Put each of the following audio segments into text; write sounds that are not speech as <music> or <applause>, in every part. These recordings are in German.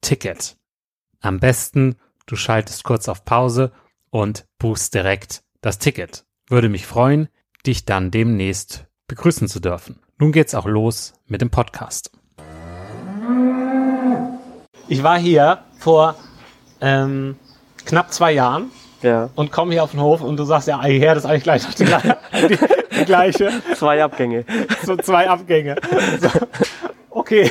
Ticket. Am besten, du schaltest kurz auf Pause und buchst direkt das Ticket. Würde mich freuen, dich dann demnächst begrüßen zu dürfen. Nun geht's auch los mit dem Podcast. Ich war hier vor ähm, knapp zwei Jahren ja. und komme hier auf den Hof und du sagst ja, her, das ist eigentlich gleich die, die, die gleiche. Zwei Abgänge. So zwei Abgänge. So. Okay.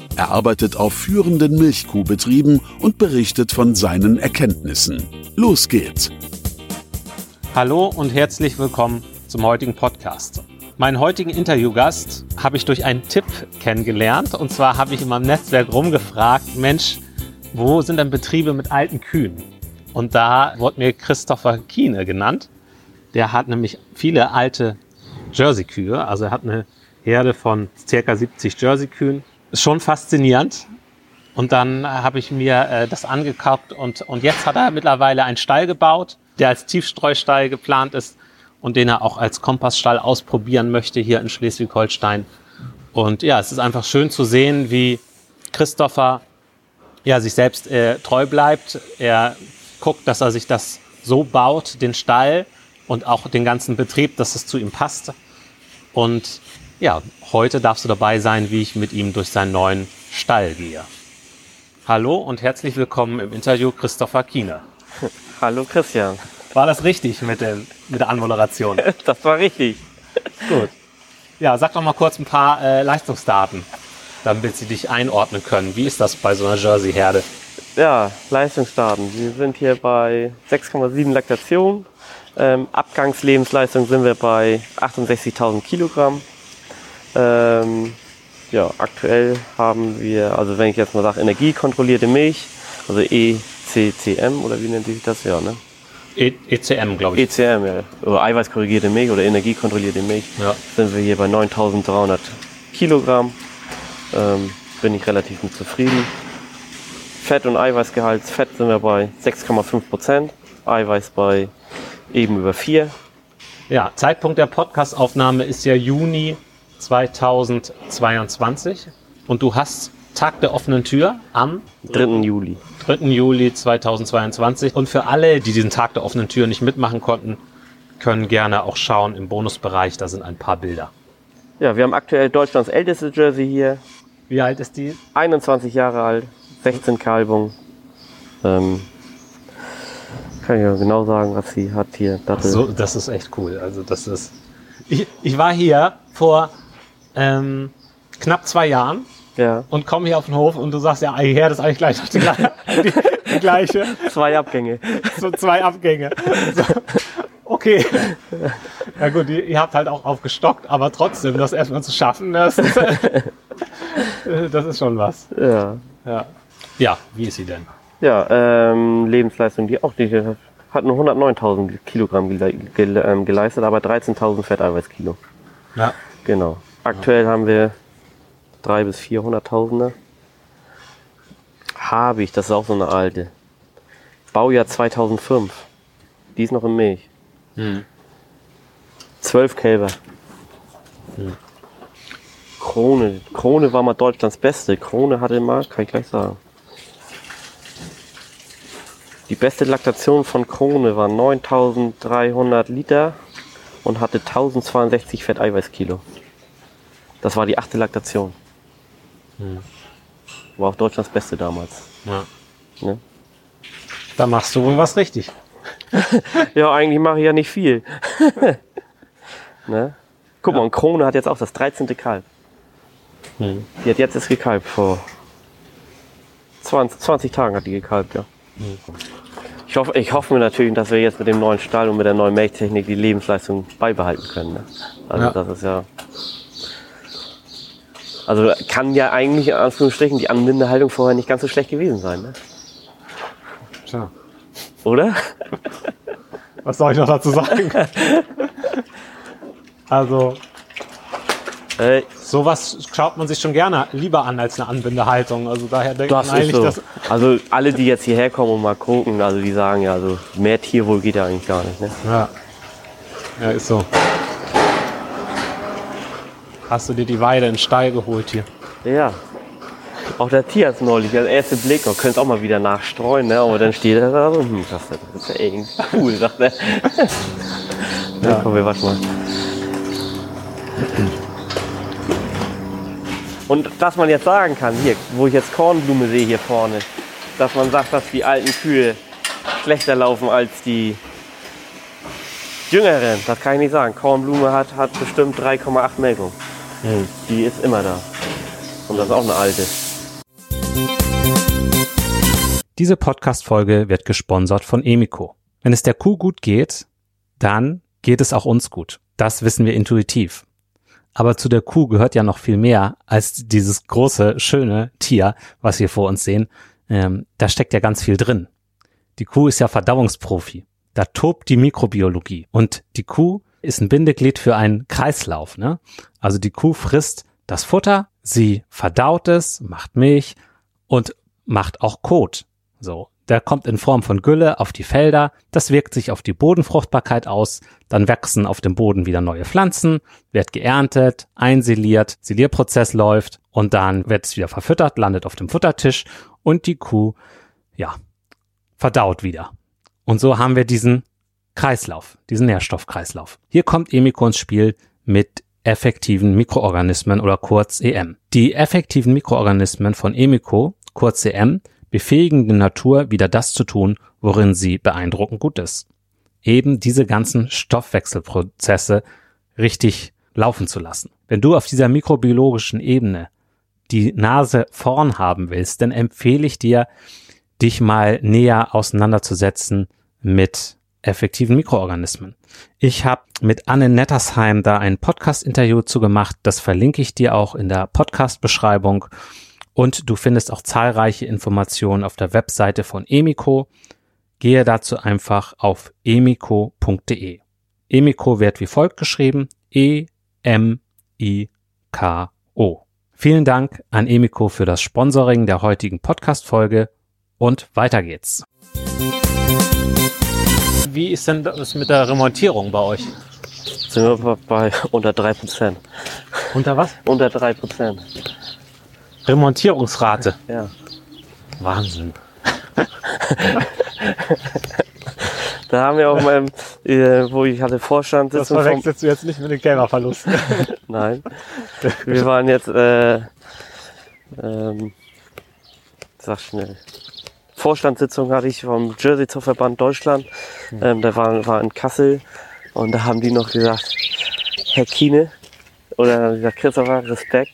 Er arbeitet auf führenden Milchkuhbetrieben und berichtet von seinen Erkenntnissen. Los geht's! Hallo und herzlich willkommen zum heutigen Podcast. Meinen heutigen Interviewgast habe ich durch einen Tipp kennengelernt. Und zwar habe ich in meinem Netzwerk rumgefragt, Mensch, wo sind denn Betriebe mit alten Kühen? Und da wurde mir Christopher Kiene genannt. Der hat nämlich viele alte Jersey-Kühe. Also er hat eine Herde von circa 70 Jersey-Kühen ist schon faszinierend. Und dann habe ich mir äh, das angekauft und, und jetzt hat er mittlerweile einen Stall gebaut, der als Tiefstreustall geplant ist und den er auch als Kompassstall ausprobieren möchte hier in Schleswig-Holstein. Und ja, es ist einfach schön zu sehen, wie Christopher ja, sich selbst äh, treu bleibt. Er guckt, dass er sich das so baut, den Stall und auch den ganzen Betrieb, dass es zu ihm passt. Und ja, heute darfst du dabei sein, wie ich mit ihm durch seinen neuen Stall gehe. Hallo und herzlich willkommen im Interview Christopher Kiener. <laughs> Hallo Christian. War das richtig mit, dem, mit der Anmoderation? <laughs> das war richtig. Gut. Ja, sag doch mal kurz ein paar äh, Leistungsdaten, damit sie dich einordnen können. Wie ist das bei so einer Jersey-Herde? Ja, Leistungsdaten. Wir sind hier bei 6,7 Laktation. Ähm, Abgangslebensleistung sind wir bei 68.000 Kilogramm. Ähm, ja, aktuell haben wir, also wenn ich jetzt mal sage, energiekontrollierte Milch, also ECCM oder wie nennt sich das? Ja, ne? E ECM, glaube ich. ECM, ja. Oder eiweißkorrigierte Milch oder energiekontrollierte Milch. Ja. Sind wir hier bei 9300 Kilogramm. Ähm, bin ich relativ mit zufrieden. Fett- und Eiweißgehalt. Fett sind wir bei 6,5 Prozent. Eiweiß bei eben über 4. Ja, Zeitpunkt der Podcastaufnahme ist ja Juni 2022 und du hast Tag der offenen Tür am 3. Juli. 3. Juli 2022. Und für alle, die diesen Tag der offenen Tür nicht mitmachen konnten, können gerne auch schauen im Bonusbereich, da sind ein paar Bilder. Ja, wir haben aktuell Deutschlands älteste Jersey hier. Wie alt ist die? 21 Jahre alt, 16 Kalbung. Ähm, kann ich ja genau sagen, was sie hat hier. Dattel. So, das ist echt cool. Also das ist. Ich, ich war hier vor ähm, knapp zwei Jahren Ja, und komme hier auf den Hof und du sagst ja, her, das ist eigentlich gleich noch die, <laughs> gleiche- die, die gleiche. zwei Abgänge. So zwei Abgänge. So, okay. Ja gut, ihr, ihr habt halt auch aufgestockt, aber trotzdem, das erstmal zu schaffen, das ist, <laughs> das ist schon was. Ja, Ja. ja, wie ist sie denn? ja ähm, Lebensleistung, die auch die hat nur 109.000 Kilogramm ähm, geleistet, aber 13.000 Fetteiweißkilo. Ja. Genau. Aktuell haben wir 3 bis 400.000er. Habe ich, das ist auch so eine alte. Baujahr 2005. Die ist noch in Milch. Hm. 12 Kälber. Krone. Krone war mal Deutschlands beste. Krone hatte mal, kann ich gleich sagen. Die beste Laktation von Krone war 9300 Liter und hatte 1062 Fetteiweißkilo. Das war die achte Laktation. War auch Deutschlands beste damals. ja. Ne? Da machst du wohl was richtig. <laughs> Ja, eigentlich mache ich ja nicht viel. <laughs> ne? Guck mal, und Krone hat jetzt auch das 13. Kalb. Hm. Die hat jetzt erst gekalbt vor 20, 20 Tagen hat die gekalbt, ja. Ich hoffe, ich hoffe mir natürlich, dass wir jetzt mit dem neuen Stall und mit der neuen Melktechnik die Lebensleistung beibehalten können. Ne? Also Ja. das ist ja. Also kann ja eigentlich in Anführungsstrichen die Anbindehaltung vorher nicht ganz so schlecht gewesen sein, ne? Tja. Oder? Was soll ich noch dazu sagen? also, Äh, sowas schaut man sich schon gerne lieber an als eine Anbindehaltung. Also daher man ist eigentlich, so. dass. Also alle, die jetzt hierher kommen und mal gucken, also die sagen ja, also mehr Tierwohl geht ja eigentlich gar nicht. Ne? Ja. Ja, ist so. Hast du dir die Weide in den Stall geholt hier? Ja. Auch der Tierarzt neulich, der erste Blick, man könnte auch mal wieder nachstreuen, ne? aber dann steht er da so, hm, das, ist ja irgendwie cool, sagt er. <laughs> ja. Komm, wir waschen mal. Und dass man jetzt sagen kann, hier, wo ich jetzt Kornblume sehe hier vorne, dass man sagt, dass die alten Kühe schlechter laufen als die jüngeren, das kann ich nicht sagen. Kornblume hat, hat bestimmt 3,8 Melkung. Die ist immer da. Und das ist auch eine alte. Diese Podcast-Folge wird gesponsert von Emiko. Wenn es der Kuh gut geht, dann geht es auch uns gut. Das wissen wir intuitiv. Aber zu der Kuh gehört ja noch viel mehr als dieses große, schöne Tier, was wir vor uns sehen. Ähm, da steckt ja ganz viel drin. Die Kuh ist ja Verdauungsprofi. Da tobt die Mikrobiologie. Und die Kuh ist ein Bindeglied für einen Kreislauf. Ne? Also die Kuh frisst das Futter, sie verdaut es, macht Milch und macht auch Kot. So, der kommt in Form von Gülle auf die Felder, das wirkt sich auf die Bodenfruchtbarkeit aus, dann wachsen auf dem Boden wieder neue Pflanzen, wird geerntet, einsiliert, Silierprozess läuft und dann wird es wieder verfüttert, landet auf dem Futtertisch und die Kuh, ja, verdaut wieder. Und so haben wir diesen Kreislauf, diesen Nährstoffkreislauf. Hier kommt Emiko ins Spiel mit effektiven Mikroorganismen oder kurz EM. Die effektiven Mikroorganismen von Emiko, kurz EM, befähigen die Natur wieder das zu tun, worin sie beeindruckend gut ist. Eben diese ganzen Stoffwechselprozesse richtig laufen zu lassen. Wenn du auf dieser mikrobiologischen Ebene die Nase vorn haben willst, dann empfehle ich dir, dich mal näher auseinanderzusetzen mit effektiven Mikroorganismen. Ich habe mit Anne Nettersheim da ein Podcast-Interview zu gemacht. Das verlinke ich dir auch in der Podcast-Beschreibung. Und du findest auch zahlreiche Informationen auf der Webseite von Emiko. Gehe dazu einfach auf emiko.de. Emiko wird wie folgt geschrieben. E-M-I-K-O. Vielen Dank an Emiko für das Sponsoring der heutigen Podcast-Folge und weiter geht's. Wie ist denn das mit der Remontierung bei euch? Sind wir bei unter 3%. Unter was? Unter 3%. Remontierungsrate. Ja. Wahnsinn. <laughs> Da haben wir auch mal, äh, wo ich hatte Vorstand Das verwechselst du jetzt nicht mit den Gamerverlusten. <laughs> Nein. <laughs> Wir waren jetzt, äh, ähm, sag schnell. Vorstandssitzung hatte ich vom Jersey Verband Deutschland. Ähm, der war, war in Kassel und da haben die noch gesagt, Herr Kiene oder gesagt, Christopher, Respekt.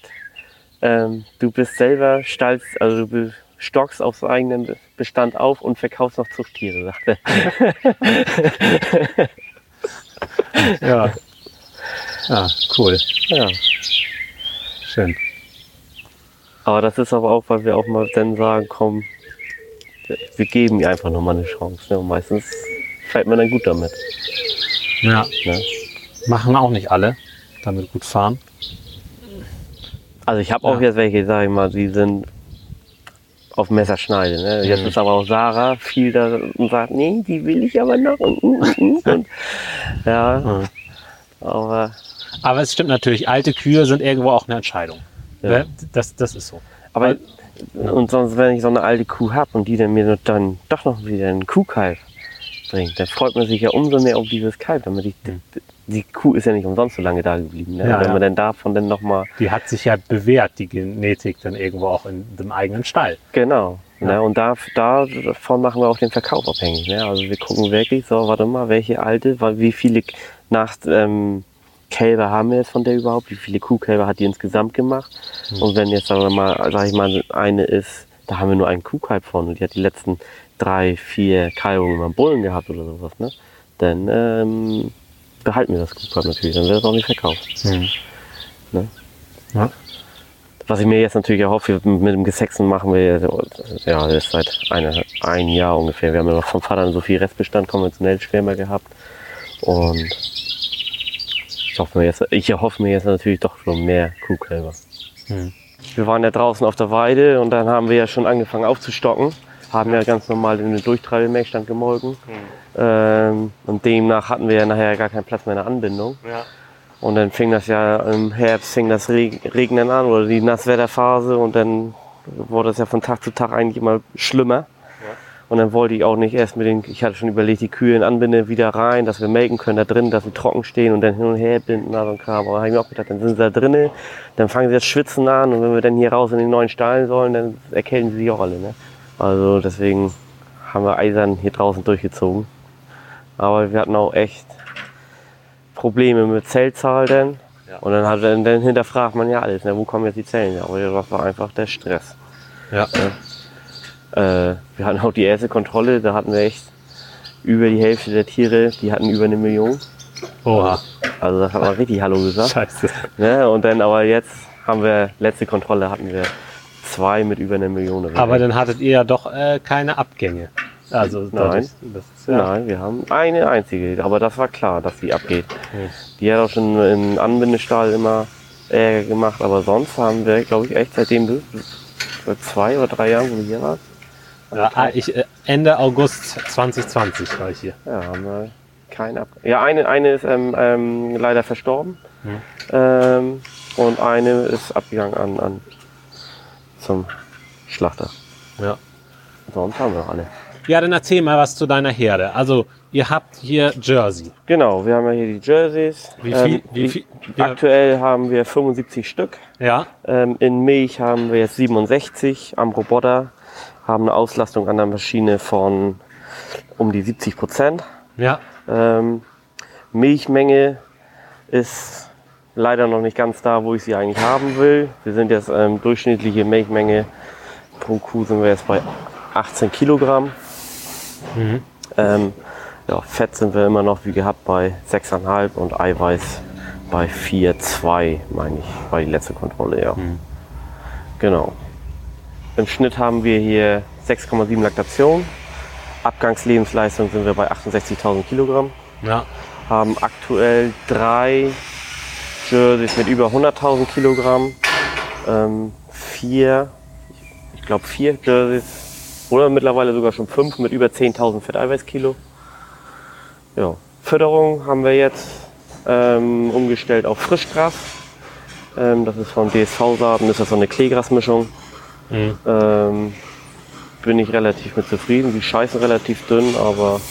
Ähm, du bist selber stolz, also du stockst aufs eigenen Bestand auf und verkaufst noch Zuchttiere, sagte er. <laughs> ja. Ja, cool. Ja. Schön. Aber das ist aber auch, weil wir auch mal dann sagen, komm, wir geben ihr einfach nochmal eine Chance. Ne? Und meistens fällt man dann gut damit. Ja. Ne? Machen auch nicht alle, damit gut fahren. Also ich habe auch Ja. jetzt welche, sag ich mal, die sind auf Messerschneide. Ne? Jetzt Mhm. ist aber auch Sarah viel da und sagt, nee, die will ich aber noch. Und, und, und. <laughs> Ja, Mhm. aber Aber es stimmt natürlich, alte Kühe sind irgendwo auch eine Entscheidung. Ja. Ne? Das, das ist so. Aber und sonst, wenn ich so eine alte Kuh habe und die dann mir dann doch noch wieder einen Kuhkalb bringt, dann freut man sich ja umso mehr auf dieses Kalb, damit ich die Kuh ist ja nicht umsonst so lange da geblieben. Ne? Hm. Ja, wenn man dann davon dann nochmal, Die hat sich ja bewährt, die Genetik dann irgendwo auch in dem eigenen Stall. genau. Ja. Ne? Und da, davon machen wir auch den Verkauf abhängig. Ne? Also wir gucken wirklich, so, warte mal, welche alte, wie viele nach, ähm, Kälber haben wir jetzt von der überhaupt? Wie viele Kuhkälber hat die insgesamt gemacht? Hm. Und wenn jetzt, sagen wir mal, sag ich mal, eine ist, da haben wir nur einen Kuhkalb von und die hat die letzten drei, vier Kalbungen immer einen Bullen gehabt oder sowas, ne? Dann ähm, behalten wir das Kuhkalb natürlich, dann wird es auch nicht verkauft. Ne? Ja. Was ich mir jetzt natürlich erhoffe, mit dem Gesexen machen wir ja, das ist seit eine, ein Jahr ungefähr. Wir haben ja noch vom Vater so viel Restbestand konventionell Schwärmer gehabt. Und ich hoffe mir jetzt, ich erhoffe mir jetzt natürlich doch schon mehr Kuhkälber. Hm. Wir waren ja draußen auf der Weide und dann haben wir ja schon angefangen aufzustocken. Haben ja ganz normal in den Durchtreibemelkstand gemolken. Ähm, und demnach hatten wir ja nachher gar keinen Platz mehr in der Anbindung. Ja. Und dann fing das ja im Herbst fing das Reg Regnen an oder die Nasswetterphase und dann wurde es ja von Tag zu Tag eigentlich immer schlimmer. Und dann wollte ich auch nicht erst mit den, ich hatte schon überlegt, die Kühe in Anbinde wieder rein, dass wir melken können da drin, dass sie trocken stehen und dann hin und her binden, na, so ein Kram. Aber habe ich mir auch gedacht, dann sind sie da drinnen, dann fangen sie das Schwitzen an und wenn wir dann hier raus in den neuen Stall sollen, dann erkälten sie sich auch alle. Ne? Also deswegen haben wir eisern hier draußen durchgezogen. Aber wir hatten auch echt Probleme mit Zellzahl denn. Ja. Und dann, hat, dann, dann hinterfragt man ja alles, ne? wo kommen jetzt die Zellen her? Aber das war einfach der Stress. Ja. Äh, wir hatten auch die erste Kontrolle, da hatten wir echt über die Hälfte der Tiere, die hatten über eine Million. Oha. Also das hat man richtig Hallo gesagt. Scheiße. Ne? Und dann aber jetzt haben wir, letzte Kontrolle hatten wir zwei mit über eine Million. Aber dann hattet ihr ja doch äh, keine Abgänge. Also Nein. ist ja, Nein, wir haben eine einzige, aber das war klar, dass die abgeht. Hm. Die hat auch schon im Anbindestall immer Ärger gemacht, aber sonst haben wir, glaube ich, echt seitdem du seit zwei oder drei Jahren, wo du hier warst, Ja, ah, ich, äh, Ende August 2020 war ich hier. ja, haben wir keine ab. Ja, eine, eine ist ähm, ähm, leider verstorben Hm. ähm, und eine ist abgegangen an, an zum Schlachter. Ja. Sonst haben wir noch alle. Ja, dann erzähl mal was zu deiner Herde. Also, ihr habt hier Jersey. Genau, wir haben ja hier die Jerseys. Wie viel? Ähm, wie viel ja, Aktuell haben wir 75 Stück. ja, Ähm, in Milch haben wir jetzt 67 am Roboter, haben eine Auslastung an der Maschine von um die 70 Prozent. ja, Ähm, Milchmenge ist leider noch nicht ganz da, wo ich sie eigentlich haben will. Wir sind jetzt ähm, durchschnittliche Milchmenge pro Kuh sind wir jetzt bei 18 Kilogramm. Mhm. Ähm, ja, Fett sind wir immer noch wie gehabt bei 6,5 und Eiweiß bei 4,2, meine ich, war die letzte Kontrolle, ja. Mhm. Genau. Im Schnitt haben wir hier 6,7 Laktation. Abgangslebensleistung sind wir bei 68.000 Kilogramm. Ja. Haben aktuell drei Jerseys mit über 100.000 Kilogramm. Ähm, vier, ich glaube vier Jerseys oder mittlerweile sogar schon fünf mit über 10.000 Fetteiweißkilo. Ja. Fütterung haben wir jetzt ähm, umgestellt auf Frischgras. Ähm, das ist von DSV-Saaten, ist das so eine Kleegrasmischung. Mhm. Ähm, bin ich relativ mit zufrieden. Die scheißen relativ dünn, aber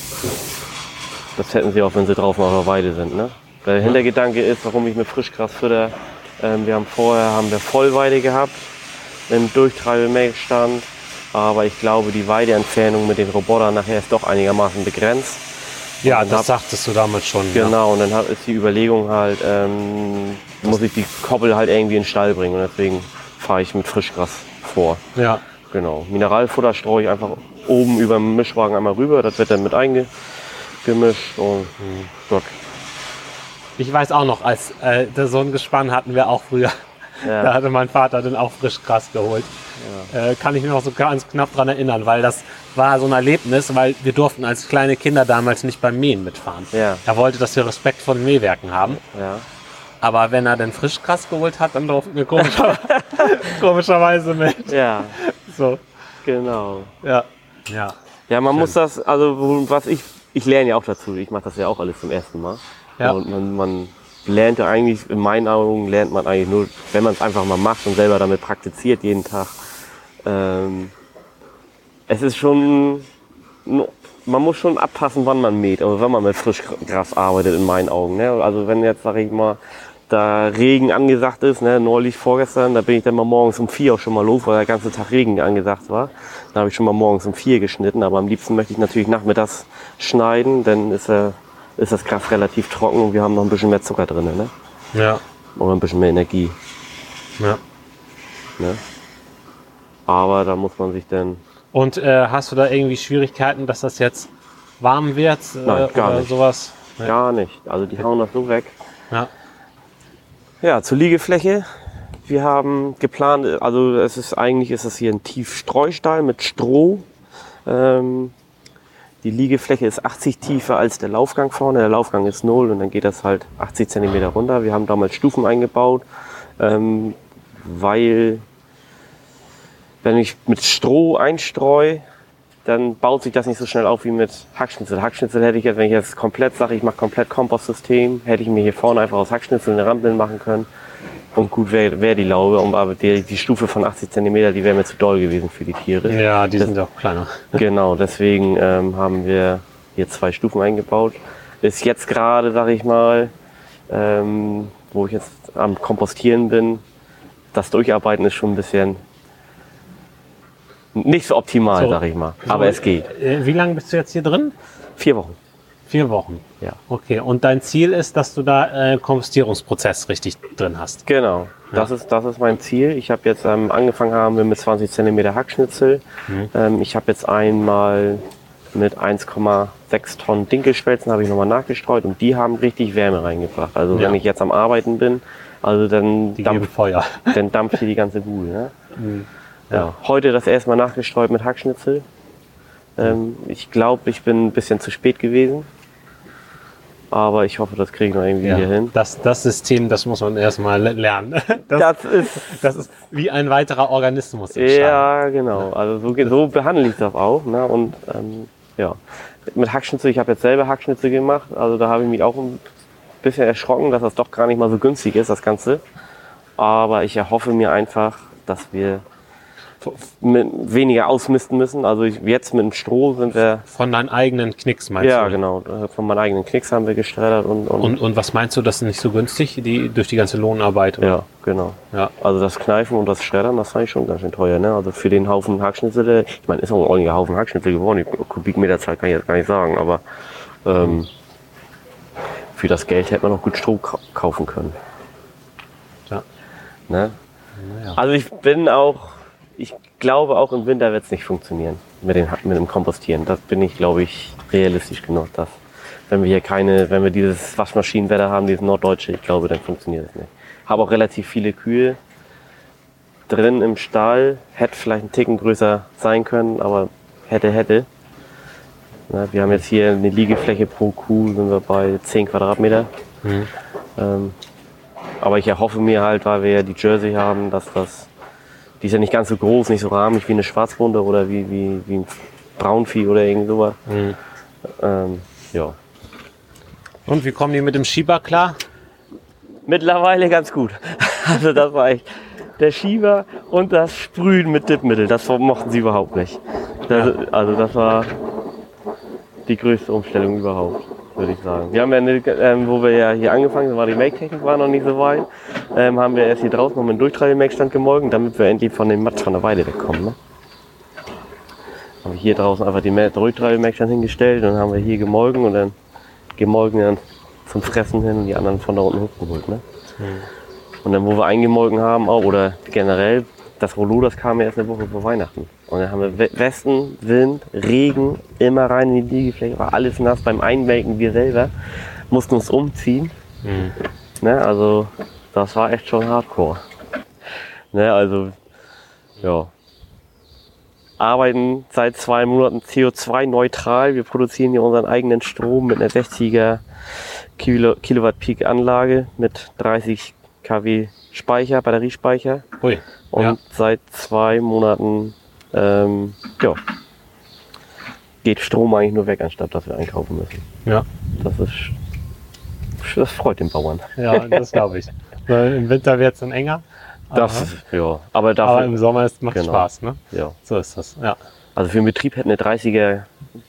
das hätten sie auch, wenn sie drauf auf der Weide sind. Ne? Der Hintergedanke ist, warum ich mit Frischgras fütter. Ähm, wir haben vorher haben wir Vollweide gehabt, im Durchtreibemäßstand. Aber ich glaube, die Weideentfernung mit den Robotern nachher ist doch einigermaßen begrenzt. Ja, das hab- sagtest du damals schon. Genau, und dann hat, ist die Überlegung halt, ähm, muss ich die Koppel halt irgendwie in den Stall bringen. Und deswegen fahre ich mit Frischgras vor. Ja. ja. Genau. Mineralfutter streue ich einfach oben über dem Mischwagen einmal rüber. Das wird dann mit eingemischt. Und dort. Ich weiß auch noch, als äh, das- so ein Gespann hatten wir auch früher. Da Ja, hatte mein Vater dann auch Frischgras geholt. Äh, kann ich mich noch so ganz knapp dran erinnern, weil das war so ein Erlebnis, weil wir durften als kleine Kinder damals nicht beim Mähen mitfahren. Ja. Er wollte, dass wir Respekt vor den Mähwerken haben. ja. Aber wenn er dann Frischgras geholt hat, dann durften wir komischer, komischerweise mit. ja, So, genau. ja. Ja. Ja, man muss das, also was ich, ich lerne ja auch dazu. Ich mache das ja auch alles zum ersten Mal. Ja. Und man, man lernt ja eigentlich, in meinen Augen lernt man eigentlich nur, wenn man es einfach mal macht und selber damit praktiziert jeden Tag. Ähm, es ist schon, man muss schon abpassen, wann man mäht, also wenn man mit Frischgras arbeitet, in meinen Augen. Ne? Also wenn jetzt, sag ich mal, da Regen angesagt ist, ne, neulich vorgestern, da bin ich dann mal morgens um vier auch schon mal los, weil der ganze Tag Regen angesagt war. Da habe ich schon mal morgens um vier geschnitten, aber am liebsten möchte ich natürlich nachmittags schneiden, dann ist, äh, ist das Gras relativ trocken und wir haben noch ein bisschen mehr Zucker drin, ne? Ja. Oder ein bisschen mehr Energie. ja. Ne? Aber da muss man sich dann. Und äh, hast du da irgendwie Schwierigkeiten, dass das jetzt warm wird äh, Nein, gar oder nicht. sowas? Ja. Gar nicht. Also die hauen das so weg. Ja. Ja, zur Liegefläche. Wir haben geplant, also es ist eigentlich ist es hier ein Tiefstreustall mit Stroh. Ähm, die Liegefläche ist 80 tiefer als der Laufgang vorne. Der Laufgang ist 0 und dann geht das halt 80 cm runter. Wir haben damals Stufen eingebaut, ähm, weil wenn ich mit Stroh einstreue, dann baut sich das nicht so schnell auf wie mit Hackschnitzel. Hackschnitzel hätte ich jetzt, wenn ich jetzt komplett sage, ich mache komplett Kompostsystem, hätte ich mir hier vorne einfach aus Hackschnitzel eine Rampeln machen können. Und gut wäre wär die Laube, aber die, die Stufe von 80 cm, die wäre mir zu doll gewesen für die Tiere. ja, die sind auch kleiner. <laughs> Genau, deswegen ähm, haben wir hier zwei Stufen eingebaut. Ist jetzt gerade, sag ich mal, ähm, wo ich jetzt am Kompostieren bin, das Durcharbeiten ist schon ein bisschen nicht so optimal, So. sag ich mal. Aber es geht. Äh, Wie lange bist du jetzt hier drin? Vier Wochen. Vier Wochen. Ja. Okay, und dein Ziel ist, dass du da äh, Kompostierungsprozess richtig drin hast. Genau, das, ist, das ist mein Ziel. Ich habe jetzt ähm, angefangen haben wir mit 20 cm Hackschnitzel. Ähm, ich habe jetzt einmal mit 1,6 Tonnen Dinkelspelzen habe ich nochmal nachgestreut und die haben richtig Wärme reingebracht. Also Ja. wenn ich jetzt am Arbeiten bin, also dann, Die dampft, Feuer. dann dampft hier die ganze Bude. Ne? Ja. Heute das erste Mal nachgestreut mit Hackschnitzel. Ähm, ich glaube, ich bin ein bisschen zu spät gewesen. Aber ich hoffe, das kriege ich noch irgendwie Ja. hier hin. Das, das System, das muss man erstmal le- lernen. <laughs> Das, Das ist <laughs> das ist wie ein weiterer Organismus. Ja, genau. Also so, so behandle ich das auch. Ne? Und ähm, ja, mit Hackschnitzel, ich habe jetzt selber Hackschnitzel gemacht. Also da habe ich mich auch ein bisschen erschrocken, dass das doch gar nicht mal so günstig ist, das Ganze. Aber ich erhoffe mir einfach, dass wir weniger ausmisten müssen. Also ich, jetzt mit dem Stroh sind wir, Von deinen eigenen Knicks meinst ja du? genau, von meinen eigenen Knicks haben wir geschreddert und, und, Und, und was meinst du, das ist nicht so günstig, die, durch die ganze Lohnarbeit? ja, genau. ja. Also das Kneifen und das Schreddern, das fand ich schon ganz schön teuer. Ne? Also für den Haufen Hackschnitzel, ich meine, ist auch ein ordentlicher Haufen Hackschnitzel geworden. Die Kubikmeterzahl kann ich jetzt gar nicht sagen, aber ähm, für das Geld hätte man noch gut Stroh kau- kaufen können. Ja. Ne? Ja. Also ich bin auch, ich glaube auch im Winter wird es nicht funktionieren mit, den, mit dem Kompostieren. Das bin ich, glaube ich, realistisch genug. Dass, wenn wir hier keine, wenn wir dieses Waschmaschinenwetter haben, dieses norddeutsche, ich glaube, dann funktioniert es nicht. Habe auch relativ viele Kühe. drin im Stall. Hätte vielleicht ein Ticken größer sein können, aber hätte, hätte. Na, wir haben jetzt hier eine Liegefläche pro Kuh, sind wir bei 10 Quadratmeter. Mhm. Ähm, aber ich erhoffe mir halt, weil wir ja die Jersey haben, dass das, die ist ja nicht ganz so groß, nicht so rahmig wie eine Schwarzbunde oder wie, wie, wie ein Braunvieh oder irgend sowas. Mhm. Ähm, ja. Und wie kommen die mit dem Schieber klar? Mittlerweile ganz gut. <laughs> Also das war echt der Schieber und das Sprühen mit Dippmittel. Das mochten sie überhaupt nicht. Das, Also das war die größte Umstellung überhaupt, würde ich sagen. Wir haben ja, eine, ähm, wo wir ja hier angefangen haben, war die Make-Technik war noch nicht so weit, ähm, haben wir erst hier draußen noch mit dem Durchtreibemake-Stand gemolken, damit wir endlich von dem Matsch von der Weide wegkommen. Ne? Haben wir hier draußen einfach den Durchtreibemake-Stand hingestellt und dann haben wir hier gemolken und dann gemolken dann zum Fressen hin und die anderen von da unten hochgeholt. Ne? Und dann, wo wir eingemolken haben, auch, oder generell, das Rollo, das kam ja erst eine Woche vor Weihnachten. Und dann haben wir We- Westen, Wind, Regen, immer rein in die Liegefläche, war alles nass. Beim Einmelken wir selber mussten uns umziehen. Mhm. Ne? Also, das war echt schon hardcore. Ne? Also, ja. Arbeiten seit zwei Monaten CO2-neutral. Wir produzieren hier unseren eigenen Strom mit einer 60er Kilo, Kilowatt Peak Anlage mit 30 kW Speicher, Batteriespeicher. Ui. Und Ja. seit zwei Monaten ähm, ja, geht Strom eigentlich nur weg, anstatt dass wir einkaufen müssen. Ja. Das ist das freut den Bauern. Ja, das glaube ich. <laughs> Weil Im Winter wird es dann enger. Das, Aha. ja, aber dafür, aber im Sommer macht Genau. Spaß, ne? ja. So ist das. Ja. Also für den Betrieb hätte eine 30er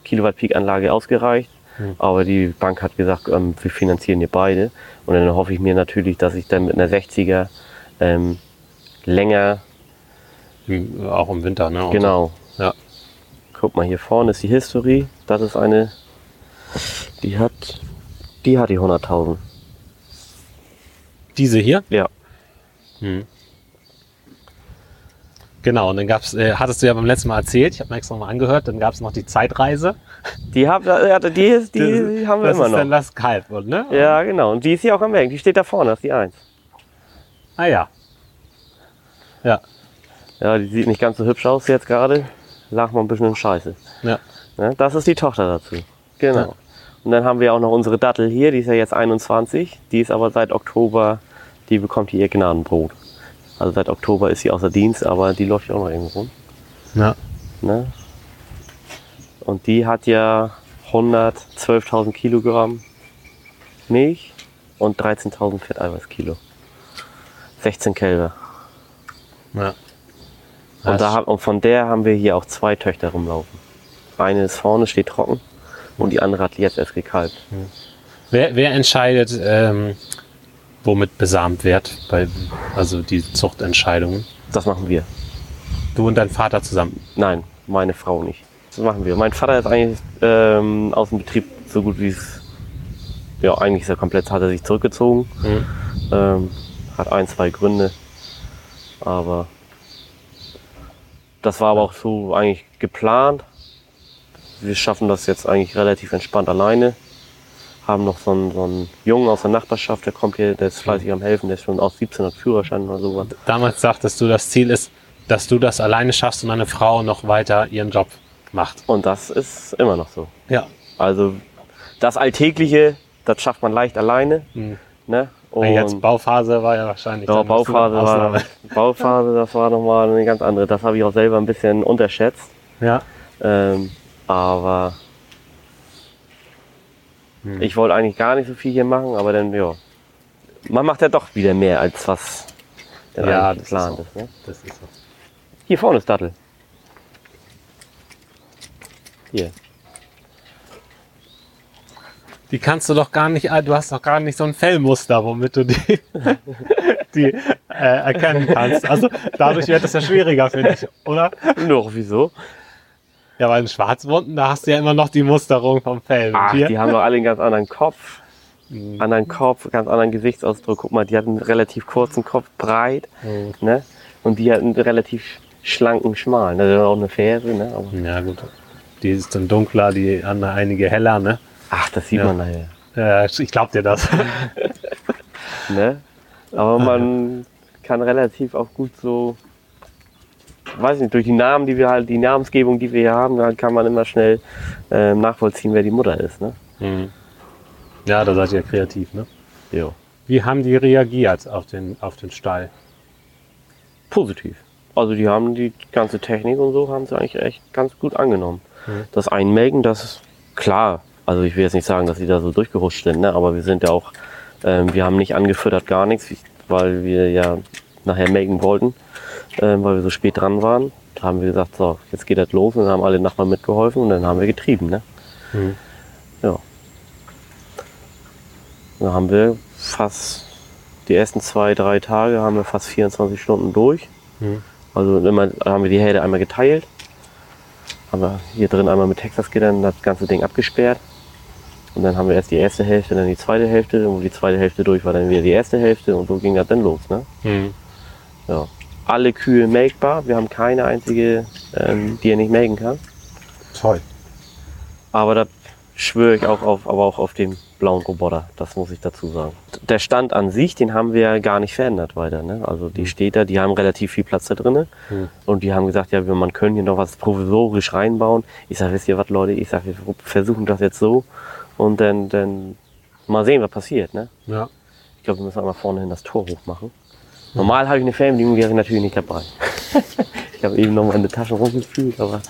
Kilowatt Peak Anlage ausgereicht. Hm. Aber die Bank hat gesagt, ähm, wir finanzieren hier beide. Und dann hoffe ich mir natürlich, dass ich dann mit einer 60er ähm, länger, Im- Auch im Winter, ne? Genau. Ja. Guck mal, hier vorne ist die History. Das ist eine, die hat, die hat die 100.000. Diese hier? Ja. Hm. Genau, und dann gab's, äh, hattest du ja beim letzten Mal erzählt, ich habe mir extra noch mal angehört, dann gab es noch die Zeitreise. Die, hab, die, die, Das- haben wir das immer ist dann noch. das Kalb, ne? Ja, genau. Und die ist hier auch am Weg. Die steht da vorne, das ist die 1. Ah ja. Ja, Ja, die sieht nicht ganz so hübsch aus jetzt gerade. Lag mal ein bisschen in Scheiße. ja. Ne? Das ist die Tochter dazu. Genau. Ja. Und dann haben wir auch noch unsere Dattel hier, die ist ja jetzt 21. Die ist aber seit Oktober, die bekommt hier ihr Gnadenbrot. Also seit Oktober ist sie außer Dienst, aber die läuft ja auch noch irgendwo rum. ja. Ne? Und die hat ja 112.000 Kilogramm Milch und 13.000 Fetteiweißkilo. 16 Kälber. Ja. Und, da, und von der haben wir hier auch zwei Töchter rumlaufen. Eine ist vorne, steht trocken und die andere hat jetzt erst gekalbt. wer, wer entscheidet, ähm, womit besamt wird? Bei, also die Zuchtentscheidungen. Das machen wir. Du und dein Vater zusammen. Nein, meine Frau nicht. Das machen wir. Mein Vater ist eigentlich ähm, aus dem Betrieb so gut wie es. Ja, eigentlich ist er komplett, hat er sich zurückgezogen. Mhm. Ähm, hat ein, zwei Gründe. Aber das war aber auch so eigentlich geplant. Wir schaffen das jetzt eigentlich relativ entspannt alleine. Haben noch so einen, so einen Jungen aus der Nachbarschaft, der kommt hier, der ist fleißig am Helfen, der ist schon aus 17 hat Führerschein oder sowas. Damals sagtest du, das Ziel ist, dass du das alleine schaffst und deine Frau noch weiter ihren Job macht. Und das ist immer noch so. Ja. Also das Alltägliche, das schafft man leicht alleine. Mhm. Ne? Und Jetzt Bauphase war ja wahrscheinlich. so Bauphase, war. Bauphase, das war nochmal eine ganz andere. Das habe ich auch selber ein bisschen unterschätzt. Ja. Ähm, aber Hm. ich wollte eigentlich gar nicht so viel hier machen, aber dann, ja. Man macht ja doch wieder mehr, als was denn Ja, das ist geplant so. ist. ne? Das ist so. Hier vorne ist Dattel. Hier. Die kannst du doch gar nicht, ah, du hast doch gar nicht so ein Fellmuster, womit du die, <laughs> die äh, erkennen kannst. Also dadurch wird es ja schwieriger, finde ich, oder? Doch, wieso? Ja, weil in Schwarzwunden, da hast du ja immer noch die Musterung vom Fell. Ach, hier- die haben doch alle einen ganz anderen Kopf. Mhm. Anderen Kopf, ganz anderen Gesichtsausdruck. Guck mal, die hat einen relativ kurzen Kopf, breit, Mhm. ne? Und die hat einen relativ schlanken, schmalen. Das ist auch eine Ferse, ne? Aber, Ja, gut. Die ist dann dunkler, die andere einige heller, ne? Ach, das sieht Ja. man nachher. Ja, ich glaub dir das. <laughs> Ne? Aber man kann relativ auch gut so weiß nicht, durch die Namen, die wir halt, die Namensgebung, die wir hier haben, dann kann man immer schnell äh, nachvollziehen, wer die Mutter ist. Ne? Mhm. Ja, da seid ihr kreativ, ne? Jo. Wie haben die reagiert auf den, auf den Stall? Positiv. Also die haben die ganze Technik und so haben sie eigentlich echt ganz gut angenommen. Mhm. Das Einmelken, das ist klar. Also ich will jetzt nicht sagen, dass sie da so durchgerutscht sind, ne? aber wir sind ja auch, ähm, wir haben nicht angefüttert, gar nichts, weil wir ja nachher melken wollten, ähm, weil wir so spät dran waren. Da haben wir gesagt, so, jetzt geht das los und dann haben alle Nachbarn mitgeholfen und dann haben wir getrieben. Ne? Mhm. Ja. Dann haben wir fast die ersten zwei, drei Tage haben wir fast 24 Stunden durch. Mhm. Also immer haben wir die Herde einmal geteilt. Haben wir hier drin einmal mit Texasgittern das ganze Ding abgesperrt. Und dann haben wir erst die erste Hälfte, dann die zweite Hälfte. Und wo die zweite Hälfte durch war, dann wieder die erste Hälfte. Und so ging das dann los. Ne? Mhm. Ja. Alle Kühe melkbar. Wir haben keine einzige, ähm, die er nicht melken kann. Toll. Aber da schwöre ich auch auf, aber auch auf den blauen Roboter. Das muss ich dazu sagen. Der Stand an sich, den haben wir ja gar nicht verändert weiter. Ne? Also die steht da, die haben relativ viel Platz da drinnen. Mhm. Und die haben gesagt, ja, wir- man können hier noch was provisorisch reinbauen. Ich sage, wisst ihr was, Leute? Ich sage, wir versuchen das jetzt so. Und dann, dann mal sehen, was passiert. Ne? Ja. Ich glaube, wir müssen einmal vorne hin das Tor hoch machen. Normal habe ich eine Fernbedienung, die habe ich natürlich nicht dabei. <laughs> ich habe eben noch mal in die Tasche rumgefühlt, aber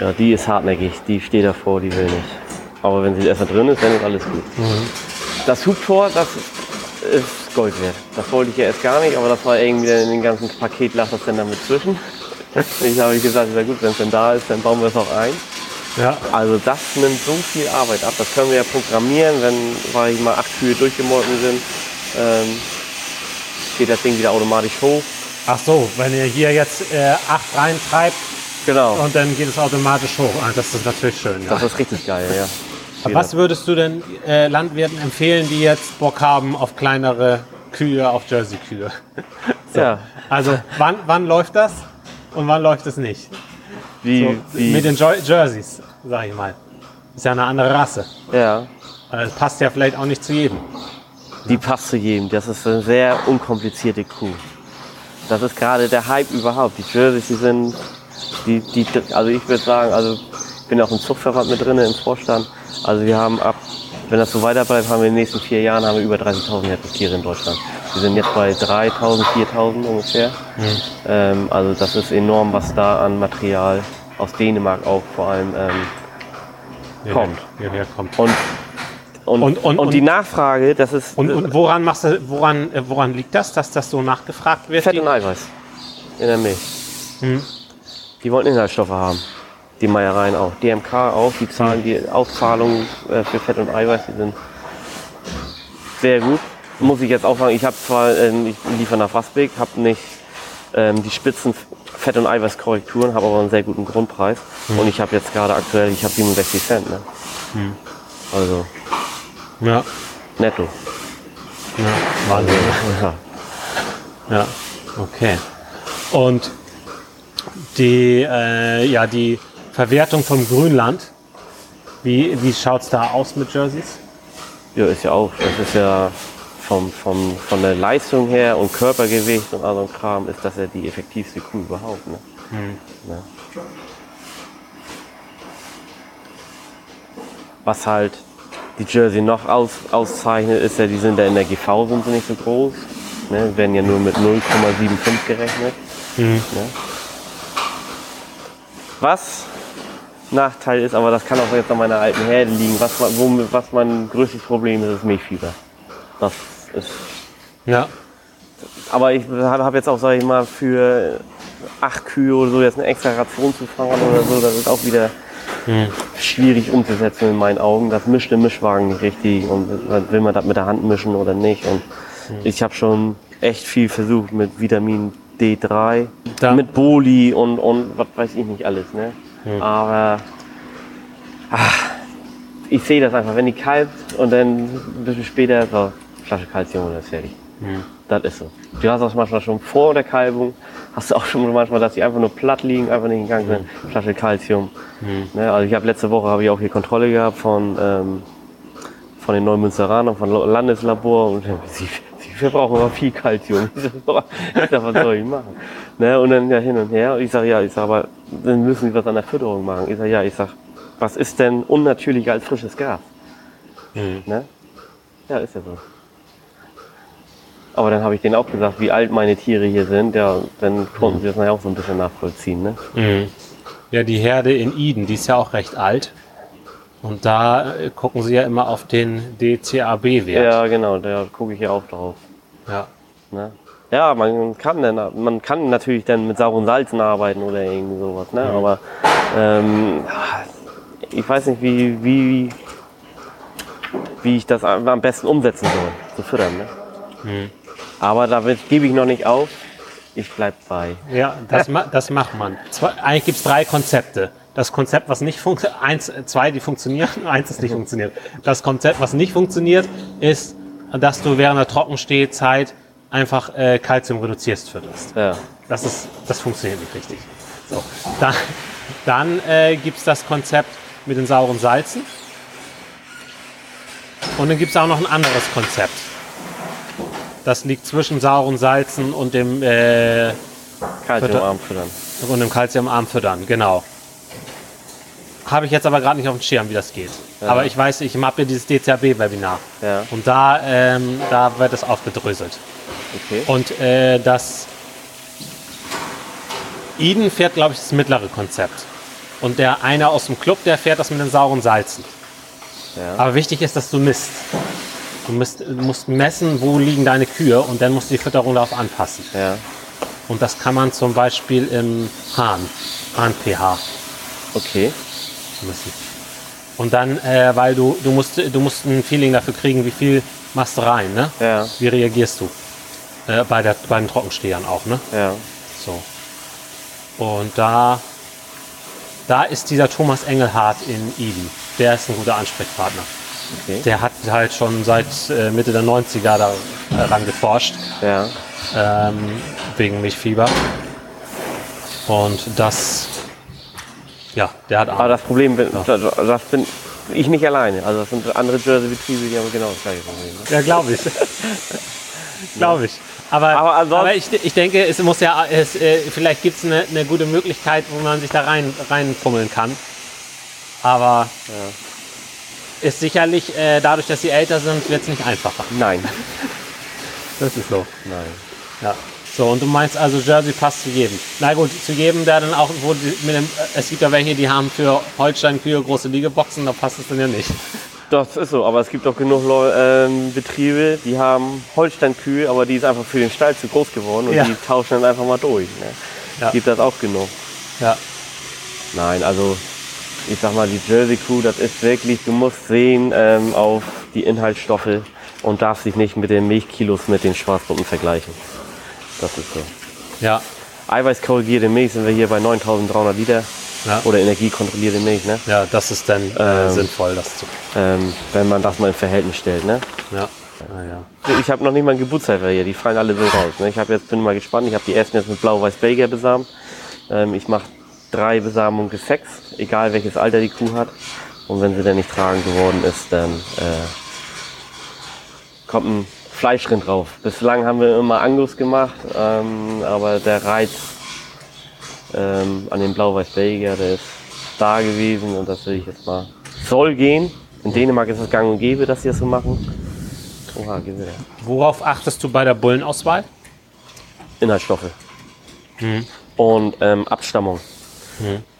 ja, die ist hartnäckig, die steht davor, die will nicht. Aber wenn sie erstmal drin ist, dann ist alles gut. Das Hubtor, das ist Gold wert. Das wollte ich ja erst gar nicht, aber das war irgendwie dann in dem ganzen Paket lag das dann damit zwischen. Ich habe gesagt, na gut, wenn es dann da ist, dann bauen wir es auch ein. Ja. Also das nimmt so viel Arbeit ab. Das können wir ja programmieren, wenn, sag ich mal, acht Kühe durchgemolken sind. Ähm, geht das Ding wieder automatisch hoch. Ach so, wenn ihr hier jetzt äh, acht reintreibt Genau. und dann geht es automatisch hoch. Ah, das ist natürlich schön. Ja. Das ist richtig geil, ja. <laughs> Aber was würdest du denn äh, Landwirten empfehlen, die jetzt Bock haben auf kleinere Kühe, auf Jersey-Kühe? <laughs> Ja, Also wann, wann läuft das und wann läuft es nicht? Wie, So, wie, Mit den Jerseys, sag ich mal. Ist ja eine andere Rasse. ja, Es passt ja vielleicht auch nicht zu jedem. die passt zu jedem. Das ist eine sehr unkomplizierte Kuh. Das ist gerade der Hype überhaupt. Die Jerseys, die sind, die, die, also ich würde sagen, also ich bin auch im Zuchtverband mit drin im Vorstand. Also wir haben ab, wenn das so weiter bleibt, haben wir in den nächsten vier Jahren haben wir über 30.000 Hektar in Deutschland. Wir sind jetzt bei 3.000, 4.000 ungefähr. Ähm, also das ist enorm, was da an Material aus Dänemark auch vor allem ähm, Kommt. Hierher kommt. und und, Und- und, und- die Nachfrage, das ist Und, woran, machst du, woran, äh, woran liegt das, dass das so nachgefragt wird? Fett und Eiweiß in der Milch. Hm. Die wollen Inhaltsstoffe haben. Die Meiereien auch. DMK auch. Die zahlen die Auszahlungen äh, für Fett und Eiweiß. Die sind sehr gut. Muss ich jetzt auch sagen, ich habe zwar, ähm, ich liefere nach Wasbeck, habe nicht ähm, die spitzen Fett- und Eiweißkorrekturen, habe aber einen sehr guten Grundpreis. Und ich habe jetzt gerade aktuell, ich habe 67 Cent. Ne? Also Ja, netto. ja, Wahnsinn. Ja. Ja, okay. Und die, äh, ja, die Verwertung vom Grünland, wie, wie schaut es da aus mit Jerseys? Ja, ist ja auch. Das ist ja vom, vom, von der Leistung her und Körpergewicht und all so Kram ist das ja die effektivste Kuh überhaupt. Ne? Ja. Was halt die Jersey noch aus, auszeichnet, ist ja, die sind ja in der GV sind sie nicht so groß. Ne? Werden ja nur mit 0,75 gerechnet. Ne? Was Nachteil ist, aber das kann auch jetzt an meiner alten Herde liegen, was, womit, was mein größtes Problem ist, ist Milchfieber. Das ist Ja, aber ich habe jetzt auch, sage ich mal, für acht Kühe oder so jetzt eine extra Ration zu fahren oder so, das ist auch wieder schwierig umzusetzen in meinen Augen. Das mischt im Mischwagen nicht richtig und will man das mit der Hand mischen oder nicht. Und ich habe schon echt viel versucht mit Vitamin D3, Da- mit Boli und, und was weiß ich nicht alles. Ne? Aber ach, ich sehe das einfach, wenn die kalbt und dann ein bisschen später so, Flasche Kalzium und das ist fertig. Das ist so. Du hast das manchmal schon vor der Kalbung, hast du auch schon manchmal, dass die einfach nur platt liegen, einfach nicht in Gang sind. Flasche Kalzium. Ne, also ich habe letzte Woche habe ich auch hier Kontrolle gehabt von, ähm, von den Neumünsteranern, von Landeslabor und sie, sie verbrauchen aber viel Kalzium. <laughs> Ich sag, was <laughs> soll ich machen? Ne? Und dann ja hin und her. Und ich sage, ja, ich sag, aber dann müssen Sie was an der Fütterung machen. Ich sage, ja, ich sag, was ist denn unnatürlicher als frisches Gras? Ne? Ja, ist ja so. Aber dann habe ich denen auch gesagt, wie alt meine Tiere hier sind. Ja, dann konnten sie das nachher auch so ein bisschen nachvollziehen. Ne? Mhm. Ja, die Herde in Eden, die ist ja auch recht alt. Und da äh, gucken sie ja immer auf den DCAB-Wert. Ja, genau, da gucke ich ja auch drauf. Ja. Ne? Ja, man kann dann, man kann natürlich dann mit sauren Salzen arbeiten oder irgendwie sowas, ne? Aber ähm, ich weiß nicht, wie, wie, wie ich das am am besten umsetzen soll, zu füttern. Ne? Mhm. Aber damit gebe ich noch nicht auf. Ich bleib bei. Ja, das, ma das macht man. Zwei, eigentlich gibt es drei Konzepte. Das Konzept, was nicht funktioniert, eins, zwei, die funktionieren, <laughs> eins, das nicht funktioniert. Das Konzept, was nicht funktioniert, ist, dass du während der Trockenstehzeit einfach äh, Kalzium reduzierst fütterst. Ja. Das, ist, das funktioniert nicht richtig. So. Dann, dann äh, gibt es das Konzept mit den sauren Salzen. Und dann gibt es auch noch ein anderes Konzept. Das liegt zwischen sauren Salzen und dem äh, Kalziumarm füttern. und dem Calciumarm füttern, genau. Habe ich jetzt aber gerade nicht auf dem Schirm, wie das geht. Aber ich weiß, ich habe ja dieses DCAB-Webinar. Ja. Und da, ähm, da wird es aufgedröselt. Okay. Und äh, das Eden fährt, glaube ich, das mittlere Konzept. Und der eine aus dem Club, der fährt das mit den sauren Salzen. Ja. Aber wichtig ist, dass du misst. Du, misst, du musst messen, wo liegen deine Kühe und dann musst du die Fütterung darauf anpassen. Ja. Und das kann man zum Beispiel im Hahn, Hahn-pH Okay. müssen. Und dann, äh, weil du, du musst, du musst ein Feeling dafür kriegen, wie viel machst du rein, ne? Ja. Wie reagierst du? Äh, bei, der, bei den Trockenstehern auch, ne? Ja. So. Und da, da ist dieser Thomas Engelhardt in Eden. Der ist ein guter Ansprechpartner. Okay. Der hat halt schon seit äh, Mitte der 90er daran geforscht, Ja. ähm, wegen Milchfieber. Und das, ja, der hat Aber das Problem bin, das, das bin ich nicht alleine. Also das sind andere Jersey-Betriebe, die haben genau das gleiche Problem. Ne? Ja, glaube ich. <laughs> glaube ich. Aber, Aber aber, ich, ich denke, es muss ja, es, äh, vielleicht gibt es eine, eine gute Möglichkeit, wo man sich da rein reinfummeln kann. Aber ist sicherlich, äh, dadurch, dass sie älter sind, wird es nicht einfacher. Nein. Das ist so. Nein. Ja. So, und du meinst also, Jersey passt zu jedem. Na gut, zu jedem, der dann auch, wo die, mit dem, es gibt ja welche, die haben für Holstein-Kühe große Liegeboxen, da passt es dann ja nicht. Das ist so, aber es gibt auch genug Leu ähm, Betriebe, die haben Holstein-Kühe, aber die ist einfach für den Stall zu groß geworden und Ja. die tauschen dann einfach mal durch. Ne? Ja. Gibt das auch genug. Ja. Nein, also ich sag mal, die Jersey Crew, das ist wirklich, du musst sehen ähm, auf die Inhaltsstoffe und darfst dich nicht mit den Milchkilos mit den Schwarzpumpen vergleichen. Das ist so. Ja. Eiweißkorrigierte Milch sind wir hier bei 9300 Liter Ja. oder energiekontrollierte Milch, ne? Ja, das ist dann äh, Ähm. sinnvoll, das zu. ähm, wenn man das mal im Verhältnis stellt. Ne? Ja. Ja, ja. Ich habe noch nicht mal einen Geburtshelfer hier, die fallen alle so raus. Ne? Ich hab jetzt, bin mal gespannt, ich habe die ersten jetzt mit Blau-Weiß-Belgier besamt. Ähm, ich mache drei Besamungen gesext, egal welches Alter die Kuh hat. Und wenn sie dann nicht tragend geworden ist, dann äh, kommt ein Fleischrind drauf. Bislang haben wir immer Angus gemacht, ähm, aber der Reiz ähm, an den Blau-Weiß-Belgier, der ist da gewesen und das will ich jetzt mal. Soll gehen. In Dänemark ist es gang und gäbe, dass sie das so machen. Oha, Gewitter. Worauf achtest du bei der Bullenauswahl? Inhaltsstoffe. Und ähm, Abstammung.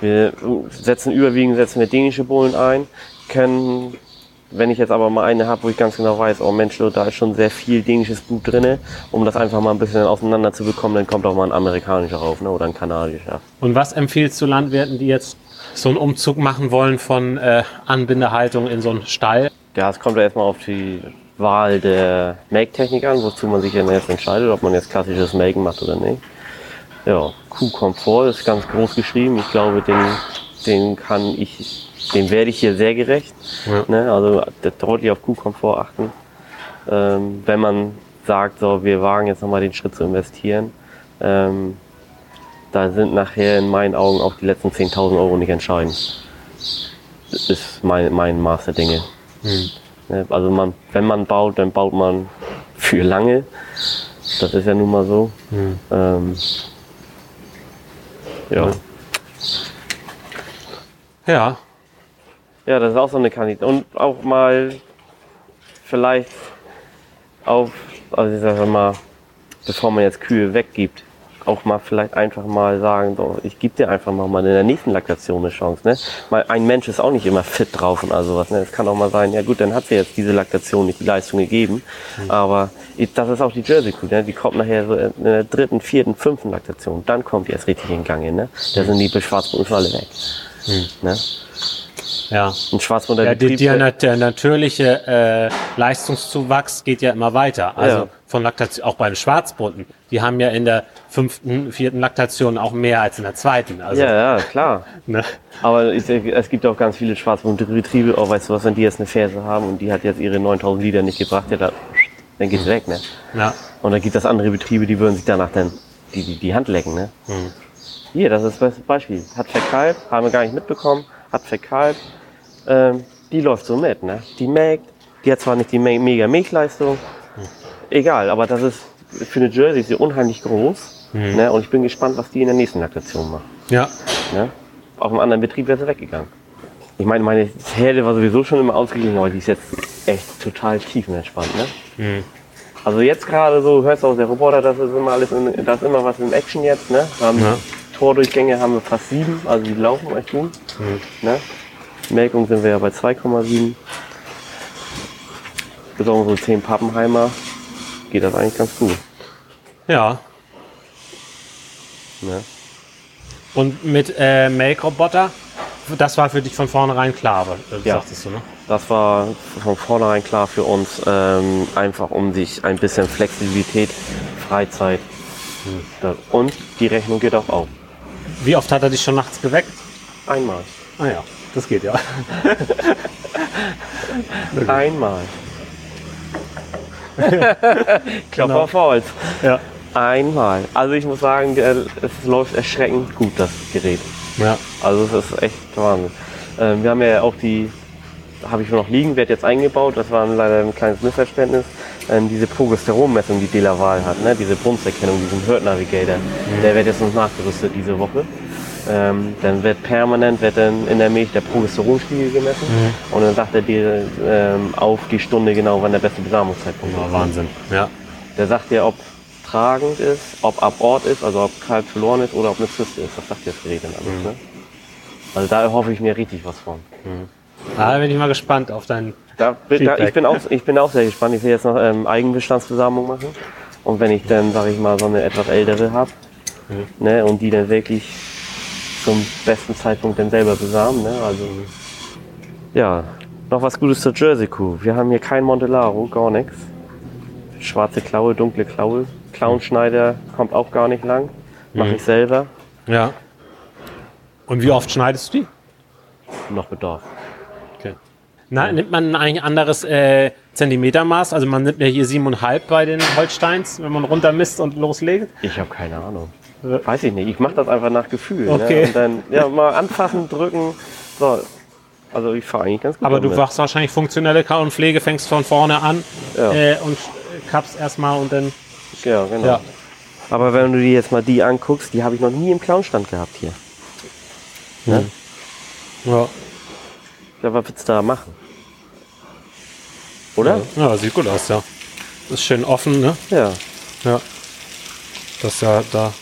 Wir setzen überwiegend setzen wir dänische Bullen ein, können, wenn ich jetzt aber mal eine habe, wo ich ganz genau weiß, oh Mensch, da ist schon sehr viel dänisches Blut drin, um das einfach mal ein bisschen auseinander zu bekommen, dann kommt auch mal ein amerikanischer rauf, ne? oder ein kanadischer. Und was empfiehlst du Landwirten, die jetzt so einen Umzug machen wollen von äh, Anbindehaltung in so einen Stall? Ja, es kommt ja erstmal auf die Wahl der Melktechnik an, wozu man sich dann jetzt entscheidet, ob man jetzt klassisches Melken macht oder nicht. Ja, Kuhkomfort ist ganz groß geschrieben. Ich glaube, den, den kann ich, dem werde ich hier sehr gerecht. Ja. Ne? Also deutlich auf Kuhkomfort achten. Ähm, wenn man sagt, so, wir wagen jetzt nochmal den Schritt zu investieren, ähm, da sind nachher in meinen Augen auch die letzten 10.000 Euro nicht entscheidend. Das ist mein, mein Maß der Dinge. Ne, Also man, wenn man baut, dann baut man für lange. Das ist ja nun mal so. Hm. Ähm, ja. Ja. ja, das ist auch so eine Kandidatin. Und auch mal vielleicht auf, also ich sage mal, bevor man jetzt Kühe weggibt, auch mal vielleicht einfach mal sagen, so, ich gebe dir einfach mal in der nächsten Laktation eine Chance. Ne? Mal, ein Mensch ist auch nicht immer fit drauf und all sowas. Ne? Es kann auch mal sein, ja gut, dann hat sie jetzt diese Laktation nicht die Leistung gegeben. Aber ich- das ist auch die Jersey Crew, ne? die kommt nachher so in der dritten, vierten, fünften Laktation. Dann kommt die erst richtig in Gang. Ne? Da sind die Schwarzbunden schon alle weg. Ne? Ja. Ein Schwarzbunder Ja, der, nat- der natürliche äh, Leistungszuwachs geht ja immer weiter. Also Ja. Von Laktation, auch bei den Schwarzbunten. Die haben ja in der fünften, vierten Laktation auch mehr als in der zweiten. Also, ja, ja, klar. <laughs> ne? Aber ich, es gibt auch ganz viele Schwarzbundbetriebe, auch weißt du was, wenn die jetzt eine Ferse haben und die hat jetzt ihre 9000 Liter nicht gebracht, ja, da, dann geht's weg, ne? ja. Und dann gibt es andere Betriebe, die würden sich danach dann die, die, die Hand lecken, ne? Hier, das ist das Beispiel. Hat verkalbt, haben wir gar nicht mitbekommen, hat verkalbt, ähm, die läuft so mit, ne? Die melkt, die hat zwar nicht die me mega Milchleistung, egal, aber das ist für eine Jersey ist sie unheimlich groß, ne? Und ich bin gespannt, was die in der nächsten Laktation macht. ja. Ne? Auf einem anderen Betrieb wäre sie weggegangen. Ich meine, meine Herde war sowieso schon immer ausgeglichen, aber die ist jetzt echt total tiefenentspannt. Ne? Also jetzt gerade so, hörst du aus der Roboter, das ist immer alles, in, da ist immer was in Action jetzt. Ne? Wir haben Ja. Tordurchgänge haben wir fast sieben, also die laufen echt gut. Ne? Melkung sind wir ja bei 2,7. Bis auf unsere 10 Pappenheimer geht das eigentlich ganz gut. Ja. Ne? Und mit äh, Make-Roboter, das war für dich von vornherein klar, äh, Ja. sagtest du, ne? Das war von vornherein klar für uns, ähm, einfach um sich ein bisschen Flexibilität, Freizeit. Da- Und die Rechnung geht auch auf. Wie oft hat er dich schon nachts geweckt? Einmal. Ah ja, das geht ja. <laughs> Einmal. <laughs> Klopfer Genau. auf Holz. ja. Einmal. Also ich muss sagen, es läuft erschreckend gut, das Gerät. Ja. Also es ist echt Wahnsinn. Ähm, wir haben ja auch die, habe ich noch liegen, wird jetzt eingebaut, das war leider ein kleines Missverständnis, ähm, diese Progesteronmessung, die Delaval hat, ne? diese Brunsterkennung, diesen Herd Navigator, der wird jetzt noch nachgerüstet diese Woche. Ähm, dann wird permanent wird dann in der Milch der Progesteronspiegel gemessen und dann sagt er dir ähm, auf die Stunde genau, wann der beste Besamungszeitpunkt Oh, ist. Wahnsinn. Ja. Der sagt dir, ob tragend ist, ob ab Ort ist, also ob Kalb verloren ist oder ob eine Zyste ist. Das sagt dir das Gerät dann alles. Ne? Also da hoffe ich mir richtig was von. Da bin ich mal gespannt auf deinen. Da, da, ich, bin auch, ich bin auch sehr gespannt. Ich will jetzt noch ähm, Eigenbestandsbesamung machen. Und wenn ich dann, sage ich mal, so eine etwas ältere habe ne, und die dann wirklich zum besten Zeitpunkt dann selber besamen. Ne? Also, ja, noch was Gutes zur Jersey Kuh. Wir haben hier kein Montelaro, gar nichts. Schwarze Klaue, dunkle Klaue. Clownschneider kommt auch gar nicht lang. Mache ich selber. Ja. Und wie oft schneidest du die? Noch Bedarf. Okay. Na, nimmt man eigentlich ein anderes äh, Zentimetermaß? Also man nimmt ja hier 7,5 bei den Holsteins, wenn man runtermisst und loslegt. Ich habe keine Ahnung. Ja. Weiß ich nicht. Ich mache das einfach nach Gefühl. Okay. Ne? Und dann ja, mal anfassen, drücken. So. Also ich fahre eigentlich ganz gut. Aber du damit. machst wahrscheinlich funktionelle Kau- und Pflege, fängst von vorne an Ja. äh, und kappst erstmal und dann. Ja, genau. Ja. Aber wenn du dir jetzt mal die anguckst, die habe ich noch nie im Clownstand gehabt hier. Ne? Ja. Ja, was willst du da machen? Oder? ja, sieht gut aus, ja. Ist schön offen, ne? Ja. Ja. Das ist ja da.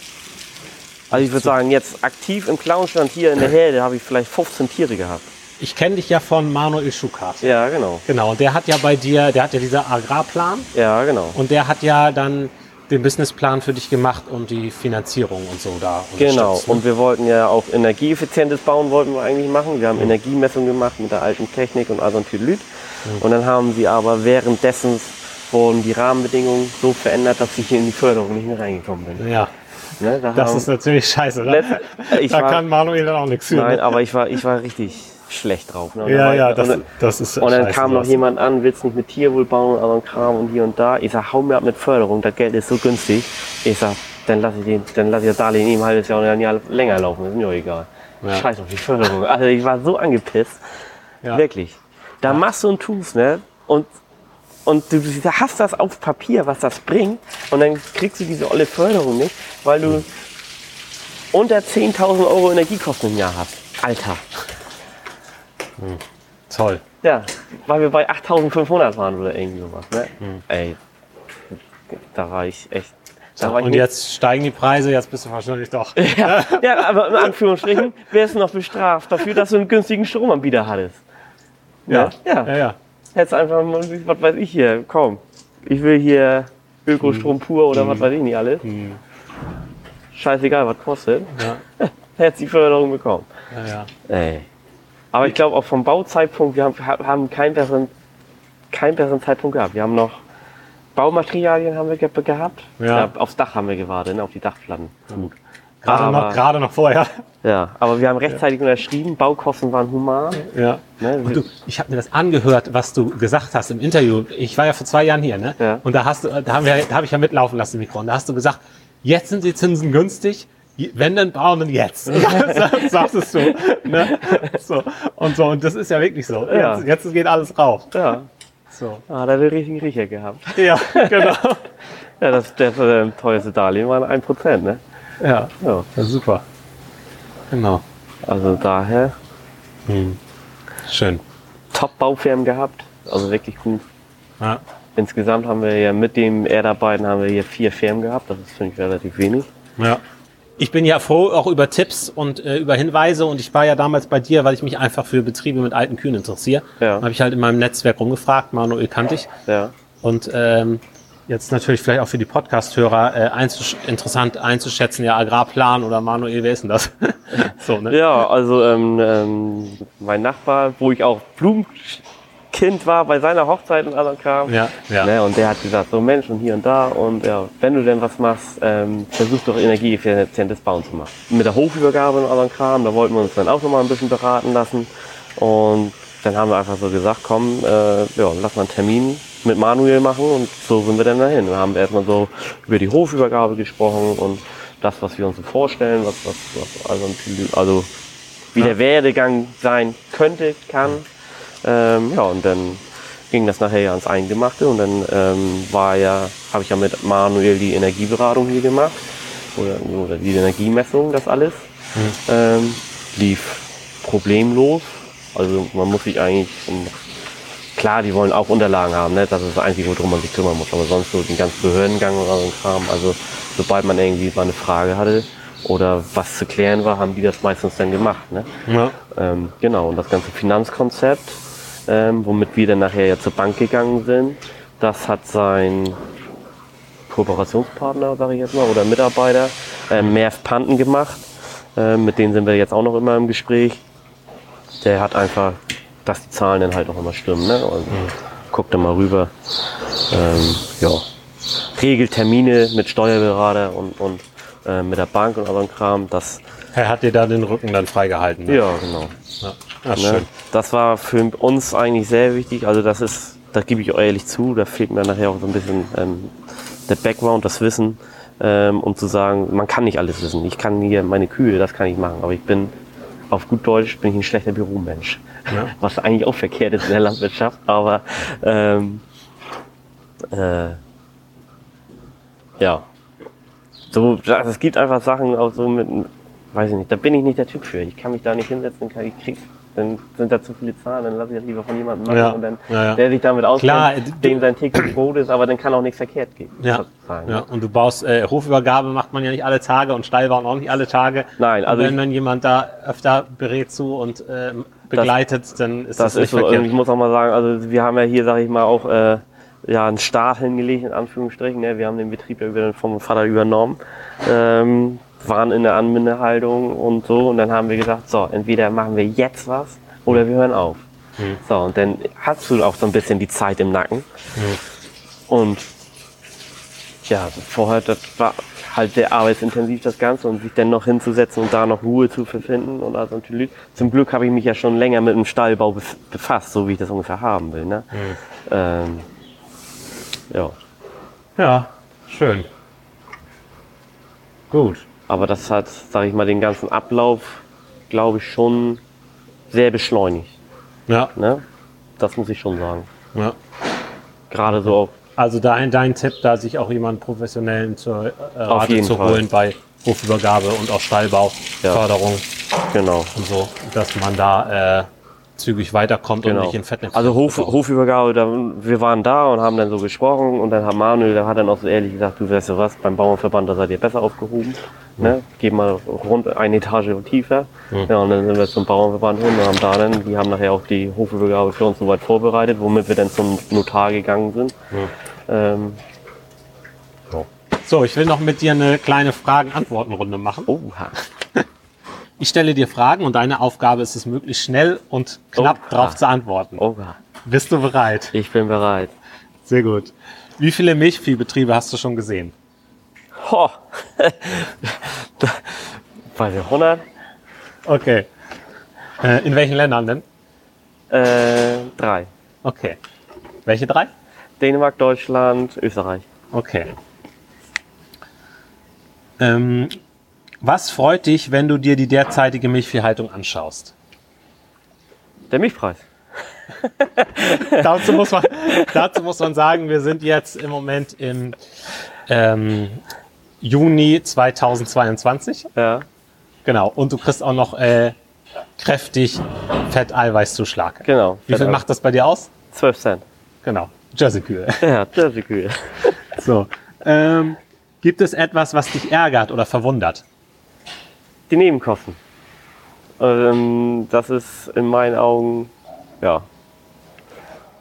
Also ich würde sagen, jetzt aktiv im Clownstand hier in der Herde habe ich vielleicht 15 Tiere gehabt. Ich kenne dich ja von Manuel Schukat. Ja, genau. Genau, und der hat ja bei dir, der hat ja dieser Agrarplan Ja, genau. und der hat ja dann den Businessplan für dich gemacht und die Finanzierung und so da. Genau, und wir wollten ja auch energieeffizientes Bauen wollten wir eigentlich machen. Wir haben Energiemessung gemacht mit der alten Technik und Asanthylyt. Und dann haben sie aber währenddessen wurden die Rahmenbedingungen so verändert, dass ich hier in die Förderung nicht mehr reingekommen bin. Ja, Ne, da das haben- ist natürlich scheiße. Ne? Letzt- da war- kann Manuel dann auch nichts für. Nein, ne? aber ich war, ich war richtig schlecht drauf. Ne? Ja, ja, ich, das, und, das ist und dann scheiße, kam noch jemand an, willst nicht mit Tierwohl bauen, also ein Kram und hier und da. Ich sag, hau mir ab mit Förderung, das Geld ist so günstig. Ich sag, dann lass ich den, dann lass ich das Darlehen ihm ein halbes Jahr oder ein Jahr länger laufen, ist mir doch egal. Ja. Scheiß auf die Förderung. Also ich war so angepisst. Ja. Wirklich. Da machst du und tust, ne? Und, und du hast das auf Papier, was das bringt, und dann kriegst du diese olle Förderung nicht, weil du unter 10.000 Euro Energiekosten im Jahr hast. Alter. Toll. Ja, weil wir bei 8.500 waren oder irgendwie sowas. Ne? Ey, da war ich echt. So, und jetzt steigen die Preise, jetzt bist du wahrscheinlich doch. <laughs> Ja, ja, aber in Anführungsstrichen wärst du noch bestraft dafür, dass du einen günstigen Stromanbieter hattest. Ja, Ja. ja. ja. Hättest einfach mal, was weiß ich hier, komm, ich will hier Ökostrom pur oder was weiß ich nicht alles. Scheißegal, was kostet. Ja. <laughs> Hättest die Förderung bekommen. ja, ja. Ey. Aber ich glaube auch vom Bauzeitpunkt, wir haben, haben keinen besseren, keinen besseren Zeitpunkt gehabt. Wir haben noch Baumaterialien haben wir ge gehabt. Ja. aufs Dach haben wir gewartet, ne, auf die Dachplatten. Gut. Gerade, Aber- noch, gerade noch vorher. Ja, aber wir haben rechtzeitig unterschrieben, Baukosten waren human. Ja. Ne? Und du, ich habe mir das angehört, was du gesagt hast im Interview. Ich war ja vor zwei Jahren hier, ne? Ja. Und da hast du, da haben wir, da habe ich ja mitlaufen lassen im Mikro. Und da hast du gesagt, jetzt sind die Zinsen günstig. Wenn dann bauen dann jetzt. <laughs> Sagtest du. Ne? So. Und so. Und das ist ja wirklich so. Ja. Jetzt, jetzt geht alles rauf. Ja, So. ah, da hat er den richtigen Riecher gehabt. Ja, genau. <laughs> Ja, das, das äh, teuerste Darlehen waren 1%, ne? Ja, Ja, das ist super. Genau. also daher Schön. Top-Baufirmen gehabt, also wirklich gut. Ja. Insgesamt haben wir ja mit dem Erdarbeiten haben wir hier vier Firmen gehabt, das ist finde ich relativ wenig. Ja. Ich bin ja froh auch über Tipps und äh, über Hinweise und ich war ja damals bei dir, weil ich mich einfach für Betriebe mit alten Kühen interessiere. Ja. Habe ich halt in meinem Netzwerk rumgefragt, Manuel kannte ich. Ja. Und ähm, jetzt natürlich vielleicht auch für die Podcast-Hörer äh, einzusch interessant einzuschätzen, ja, Agrarplan oder Manuel, wer ist denn das? <laughs> so, ne? Ja, also ähm, ähm, mein Nachbar, wo ich auch Blumenkind war, bei seiner Hochzeit und allem Kram. Ja, ja. Ne, und der hat gesagt, so Mensch und hier und da und ja, wenn du denn was machst, ähm, versuch doch energieeffizientes Bauen zu machen. Mit der Hofübergabe und allem Kram, da wollten wir uns dann auch nochmal ein bisschen beraten lassen und dann haben wir einfach so gesagt, komm, äh, ja, lass mal einen Termin mit Manuel machen und so sind wir dann dahin. Dann haben wir erstmal so über die Hofübergabe gesprochen und das, was wir uns so vorstellen, was, was, was also, also wie der Werdegang sein könnte, kann. Ähm, ja, und dann ging das nachher ja ans Eingemachte und dann ähm, war ja, habe ich ja mit Manuel die Energieberatung hier gemacht oder, oder die Energiemessung, das alles. Ähm, lief problemlos. Also man muss sich eigentlich, um, klar, die wollen auch Unterlagen haben, ne? das ist das Einzige, worum man sich kümmern muss, aber sonst so den ganzen Behördengang oder so ein Kram, also sobald man irgendwie mal eine Frage hatte oder was zu klären war, haben die das meistens dann gemacht. Ne? Ja. Ähm, genau, und das ganze Finanzkonzept, ähm, womit wir dann nachher ja zur Bank gegangen sind, das hat sein Kooperationspartner, sage ich jetzt mal, oder Mitarbeiter, äh, Merv Panten gemacht. Äh, mit denen sind wir jetzt auch noch immer im Gespräch. Der hat einfach, dass die Zahlen dann halt auch immer stimmen. Ne? Und guckt dann mal rüber. Ähm, ja. Regelt Termine mit Steuerberater und, und äh, mit der Bank und allem Kram. Das, Er hat dir da den Rücken dann freigehalten. Ne? ja, genau. ja. Ach, Ne? schön. Das war für uns eigentlich sehr wichtig. Also das ist, da gebe ich ehrlich zu, da fehlt mir nachher auch so ein bisschen ähm, der Background, das Wissen, ähm, um zu sagen, man kann nicht alles wissen. Ich kann hier meine Kühe, das kann ich machen, aber ich bin auf gut Deutsch bin ich ein schlechter Büromensch. Ja. <laughs> Was eigentlich auch verkehrt ist in der Landwirtschaft, aber ähm, äh, ja. So, es gibt einfach Sachen auch so mit, weiß ich nicht, da bin ich nicht der Typ für. Ich kann mich da nicht hinsetzen, kann, ich krieg, dann sind da zu viele Zahlen, dann lasse ich das lieber von jemandem machen Ja, und dann, ja, ja. der sich damit auskennt, Klar, du- dem sein tägliches Brot ist, aber dann kann auch nichts verkehrt gehen. Ja. Ja, und du baust, äh, Hofübergabe macht man ja nicht alle Tage und Stallbauen auch nicht alle Tage. Nein, also und wenn man jemand da öfter berät zu und ähm, begleitet, dann ist das, Das ist so, verkehrt. ich muss auch mal sagen, also wir haben ja hier, sage ich mal, auch äh, ja, einen Start hingelegt, in Anführungsstrichen. Ne? Wir haben den Betrieb ja über, vom Vater übernommen, ähm, waren in der Anbindehaltung und so. Und dann haben wir gesagt, so, entweder machen wir jetzt was oder wir hören auf. So, und dann hast du auch so ein bisschen die Zeit im Nacken. Und ja, vorher, das war halt sehr arbeitsintensiv das Ganze und sich dann noch hinzusetzen und da noch Ruhe zu verfinden und also natürlich. Zum Glück habe ich mich ja schon länger mit dem Stallbau bef- befasst, so wie ich das ungefähr haben will. Ne? Ähm, ja, ja, schön. Gut. aber das hat, sage ich mal, den ganzen Ablauf, glaube ich, schon sehr beschleunigt. Ja, Ne? Das muss ich schon sagen. ja. Gerade so auf, Also dein, dein Tipp, da sich auch jemanden professionellen zur äh, Rate zu Fall. holen bei Hofübergabe und auch Stallbau, Ja. Förderung genau. und so, dass man da äh, zügig weiterkommt und Genau. nicht in Fettnäpfchen. Also Hof. Hofübergabe, da, wir waren da und haben dann so gesprochen und dann hat Manuel, der hat dann auch so ehrlich gesagt, du weißt du was, beim Bauernverband, da seid ihr besser aufgehoben. Ne? Geht mal rund eine Etage tiefer. Ja, und dann sind wir zum Bauernverband hin und haben da dann, die haben nachher auch die Hofübergabe für uns soweit vorbereitet, womit wir dann zum Notar gegangen sind. Ähm, So, ich will noch mit dir eine kleine Fragen-Antworten-Runde machen. oh, <laughs> Ich stelle dir Fragen und deine Aufgabe ist es, möglichst schnell und knapp Oh. drauf zu antworten. oh, Bist du bereit? ich bin bereit. Sehr gut. Wie viele Milchviehbetriebe hast du schon gesehen? Ho. <laughs> Ich, 100? Okay. Äh, in welchen Ländern denn? Äh, drei. Okay. Welche drei? Dänemark, Deutschland, Österreich. Okay. Ähm, was freut dich, wenn du dir die derzeitige Milchviehhaltung anschaust? Der Milchpreis. <laughs> dazu, muss man, dazu muss man sagen, wir sind jetzt im Moment im ähm, Juni 2022. Ja. Genau. Und du kriegst auch noch äh, kräftig Fett-Eiweiß-Zuschlag. Genau. Wie viel macht das bei dir aus? 12 Cent. Genau. Jersey-Kühe. <laughs> Ja, cool. <laughs> So. Ähm, gibt es etwas, was dich ärgert oder verwundert? Die Nebenkosten. Ähm, das ist in meinen Augen, ja,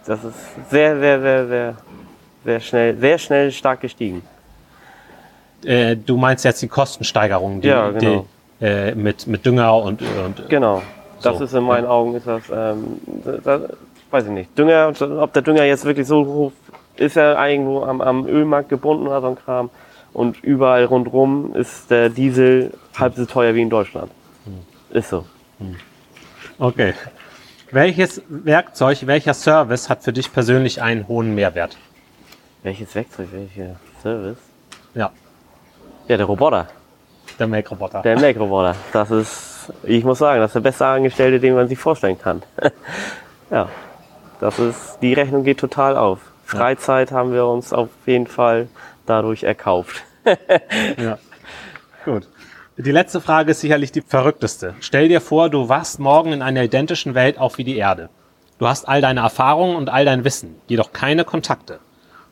das ist sehr, sehr, sehr, sehr, sehr schnell, sehr schnell stark gestiegen. Äh, du meinst jetzt die Kostensteigerung, die, Ja, genau. die äh, mit, mit Dünger und, und Genau. Das So, ist in meinen Augen, ist das, ähm, das, weiß ich nicht. Dünger, ob der Dünger jetzt wirklich so hoch ist, er irgendwo am, am Ölmarkt gebunden oder so ein Kram. Und überall rundrum ist der Diesel halb so teuer wie in Deutschland. Ist so. Okay. Welches Werkzeug, welcher Service hat für dich persönlich einen hohen Mehrwert? Welches Werkzeug, welcher Service? Ja, Ja, der Roboter. der Make-Roboter. Der Melkroboter. Das ist, ich muss sagen, das ist der beste Angestellte, den man sich vorstellen kann. <laughs> ja, das ist, die Rechnung geht total auf. Freizeit haben wir uns auf jeden Fall dadurch erkauft. <laughs> Ja. Gut. Die letzte Frage ist sicherlich die verrückteste. Stell dir vor, du wachst morgen in einer identischen Welt auf wie die Erde. Du hast all deine Erfahrungen und all dein Wissen, jedoch keine Kontakte.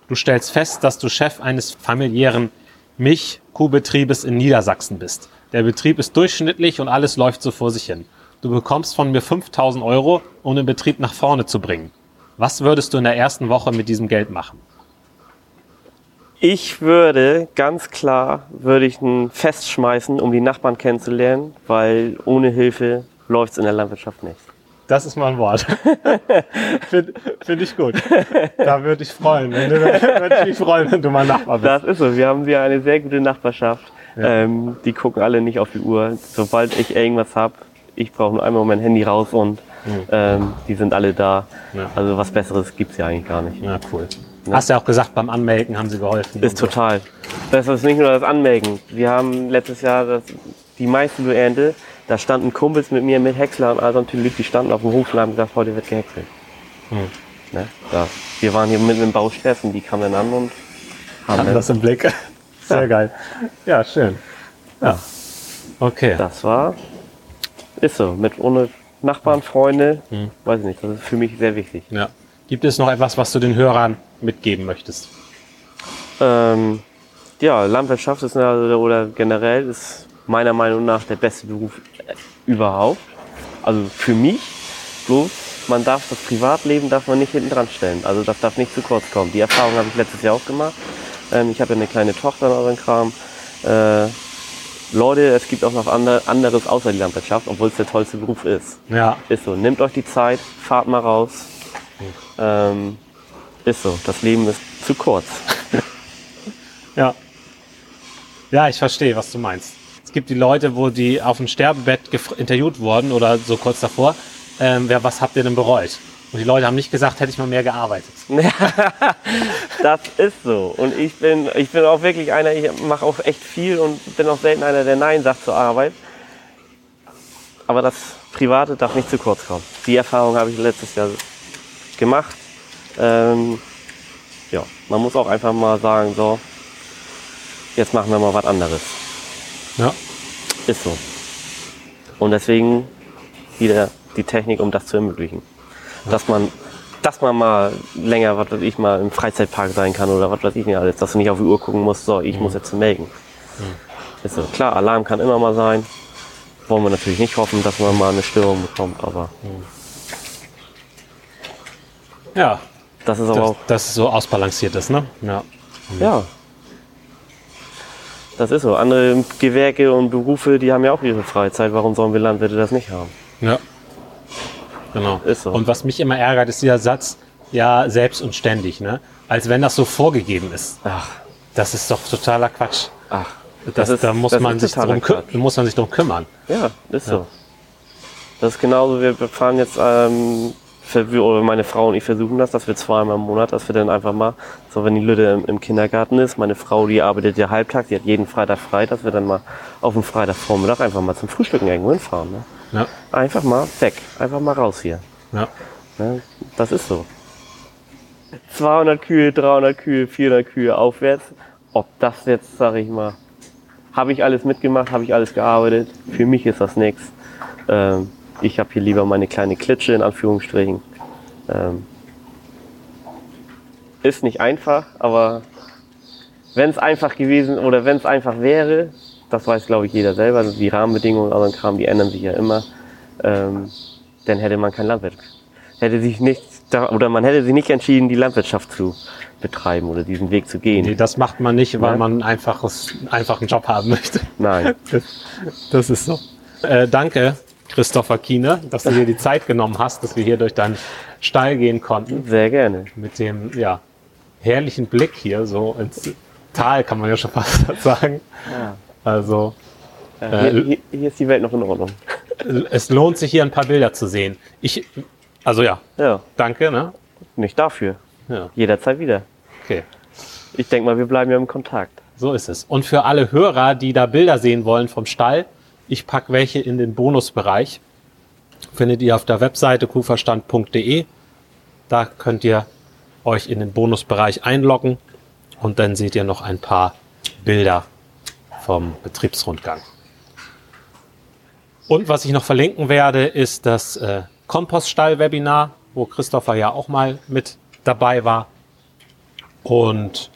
Du stellst fest, dass du Chef eines familiären Milchkuhbetriebes in Niedersachsen bist. Der Betrieb ist durchschnittlich und alles läuft so vor sich hin. Du bekommst von mir 5000 Euro, um den Betrieb nach vorne zu bringen. Was würdest du in der ersten Woche mit diesem Geld machen? Ich würde ganz klar, würde ich ein Fest schmeißen, um die Nachbarn kennenzulernen, weil ohne Hilfe läuft's in der Landwirtschaft nicht. Das ist mal ein Wort. <laughs> Finde find ich gut. Da würde ich freuen. Wenn du, <laughs> würde ich mich freuen, wenn du mal Nachbar bist. Das ist so. Wir haben hier eine sehr gute Nachbarschaft. Ähm, die gucken alle nicht auf die Uhr. Sobald ich irgendwas hab, ich brauche nur einmal mein Handy raus und ähm, die sind alle da. Ja. Also was Besseres gibt's ja eigentlich gar nicht. Ja, cool. Hast ja auch gesagt, beim Anmelden haben sie geholfen. Ist total. Das ist nicht nur das Anmelden. Wir haben letztes Jahr das, die meiste Ernte, da standen Kumpels mit mir mit Häcksler und all so natürlich, die standen auf dem Hof und haben gesagt, heute wird gehäckselt. Ne? Ja. Wir waren hier mitten im Baustress und die kamen dann an und haben Haben das im Blick. <laughs> Sehr geil. Ja, schön. Ja. Okay. das war, ist so, mit ohne Nachbarn, Freunde, weiß ich nicht, das ist für mich sehr wichtig. Ja. Gibt es noch etwas, was du den Hörern mitgeben möchtest? Ähm, ja, Landwirtschaft ist also, oder generell ist meiner Meinung nach der beste Beruf äh, überhaupt. Also für mich, bloß man darf das Privatleben darf man nicht hinten dran stellen. Also das darf nicht zu kurz kommen. Die Erfahrung habe ich letztes Jahr auch gemacht. Ähm, ich habe ja eine kleine Tochter so ein Kram. Äh, Leute, es gibt auch noch ander, anderes außer die Landwirtschaft, obwohl es der tollste Beruf ist. Ja. Ist so, nehmt euch die Zeit, fahrt mal raus. Ähm, ist so, das Leben ist zu kurz. <laughs> Ja. Ja, ich verstehe, was du meinst. Es gibt die Leute, wo die auf dem Sterbebett interviewt wurden oder so kurz davor. Ähm, wer, was habt ihr denn bereut? Und die Leute haben nicht gesagt, hätte ich mal mehr gearbeitet. <laughs> Das ist so. Und ich bin, ich bin auch wirklich einer, ich mache auch echt viel und bin auch selten einer, der Nein sagt zur Arbeit. Aber das Private darf nicht zu kurz kommen. Die Erfahrung habe ich letztes Jahr gemacht. Ähm, ja, man muss auch einfach mal sagen, so, jetzt machen wir mal was anderes. Ja. Ist so. Und deswegen wieder die Technik, um das zu ermöglichen. Dass man, dass man mal länger, was weiß ich, mal im Freizeitpark sein kann oder was weiß ich nicht alles, dass du nicht auf die Uhr gucken musst, so, ich muss jetzt melken. Ist so. Klar, Alarm kann immer mal sein. Wollen wir natürlich nicht hoffen, dass man mal eine Störung bekommt, aber Ja, das ist aber dass auch, das so ausbalanciert ist, ne? Ja. ja. Das ist so. Andere Gewerke und Berufe, die haben ja auch ihre Freizeit. Warum sollen wir Landwirte das nicht haben? Ja. Genau. Ist so. Und was mich immer ärgert, ist dieser Satz, ja, selbst und ständig, ne? Als wenn das so vorgegeben ist. Ach, Das ist doch totaler Quatsch. ach. Das, ist- da muss das man sich drum, muss man sich drum kümmern. Ja, ist so. Das ist genauso, wir fahren jetzt, ähm, oder meine Frau und ich versuchen das, dass wir zweimal im Monat, dass wir dann einfach mal, so wenn die Lütte im, im Kindergarten ist, meine Frau, die arbeitet ja halbtags, die hat jeden Freitag frei, dass wir dann mal auf dem Freitagvormittag einfach mal zum Frühstücken irgendwo hinfahren. Ne? Ja. Einfach mal weg, einfach mal raus hier. Ja. Ne? Das ist so. 200 Kühe, 300 Kühe, 400 Kühe aufwärts. Ob das jetzt, sag ich mal, habe ich alles mitgemacht, habe ich alles gearbeitet. Für mich ist das nichts. Ähm, ich habe hier lieber meine kleine Klitsche in Anführungsstrichen. Ähm, ist nicht einfach, aber wenn es einfach gewesen oder wenn es einfach wäre, das weiß glaube ich jeder selber, also die Rahmenbedingungen, anderen Kram, die ändern sich ja immer, ähm, dann hätte man kein Landwirt. Hätte sich nicht, oder man hätte sich nicht entschieden, die Landwirtschaft zu betreiben oder diesen Weg zu gehen. Nee, das macht man nicht, weil Ja. man einen einfaches, einfachen Job haben möchte. Nein. Das ist so. Äh, danke, Christopher Kiene, dass du dir die Zeit genommen hast, dass wir hier durch deinen Stall gehen konnten. Sehr gerne. Mit dem ja, herrlichen Blick hier so ins Tal, kann man ja schon <laughs> fast sagen. Also, Äh, hier, hier, hier ist die Welt noch in Ordnung. es lohnt sich hier ein paar Bilder zu sehen. Ich, also ja, Ja, danke, ne? nicht dafür. Ja, Jederzeit wieder. okay. Ich denke mal, wir bleiben ja im Kontakt. So ist es. Und für alle Hörer, die da Bilder sehen wollen vom Stall, ich packe welche in den Bonusbereich. Findet ihr auf der Webseite kuhverstand.de. Da könnt ihr euch in den Bonusbereich einloggen und dann seht ihr noch ein paar Bilder vom Betriebsrundgang. Und was ich noch verlinken werde, ist das äh, Kompoststall-Webinar, wo Christopher ja auch mal mit dabei war. Und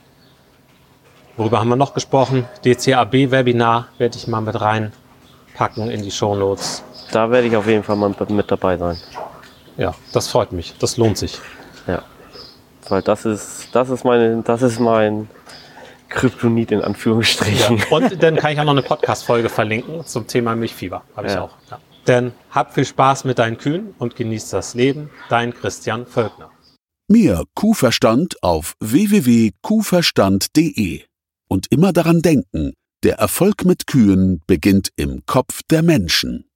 Worüber haben wir noch gesprochen? DCAB-Webinar werde ich mal mit reinpacken in die Shownotes. Da werde ich auf jeden Fall mal mit dabei sein. Ja, das freut mich. Das lohnt sich. Ja. Weil das ist, das ist meine, das ist mein Kryptonit in Anführungsstrichen. Und dann kann ich auch noch eine Podcast-Folge verlinken zum Thema Milchfieber. Habe ich Ja. auch. Ja. Denn hab viel Spaß mit deinen Kühen und genieß das Leben. Dein Christian Völkner. Mehr Kuhverstand auf www.kuhverstand.de. Und immer daran denken, der Erfolg mit Kühen beginnt im Kopf der Menschen.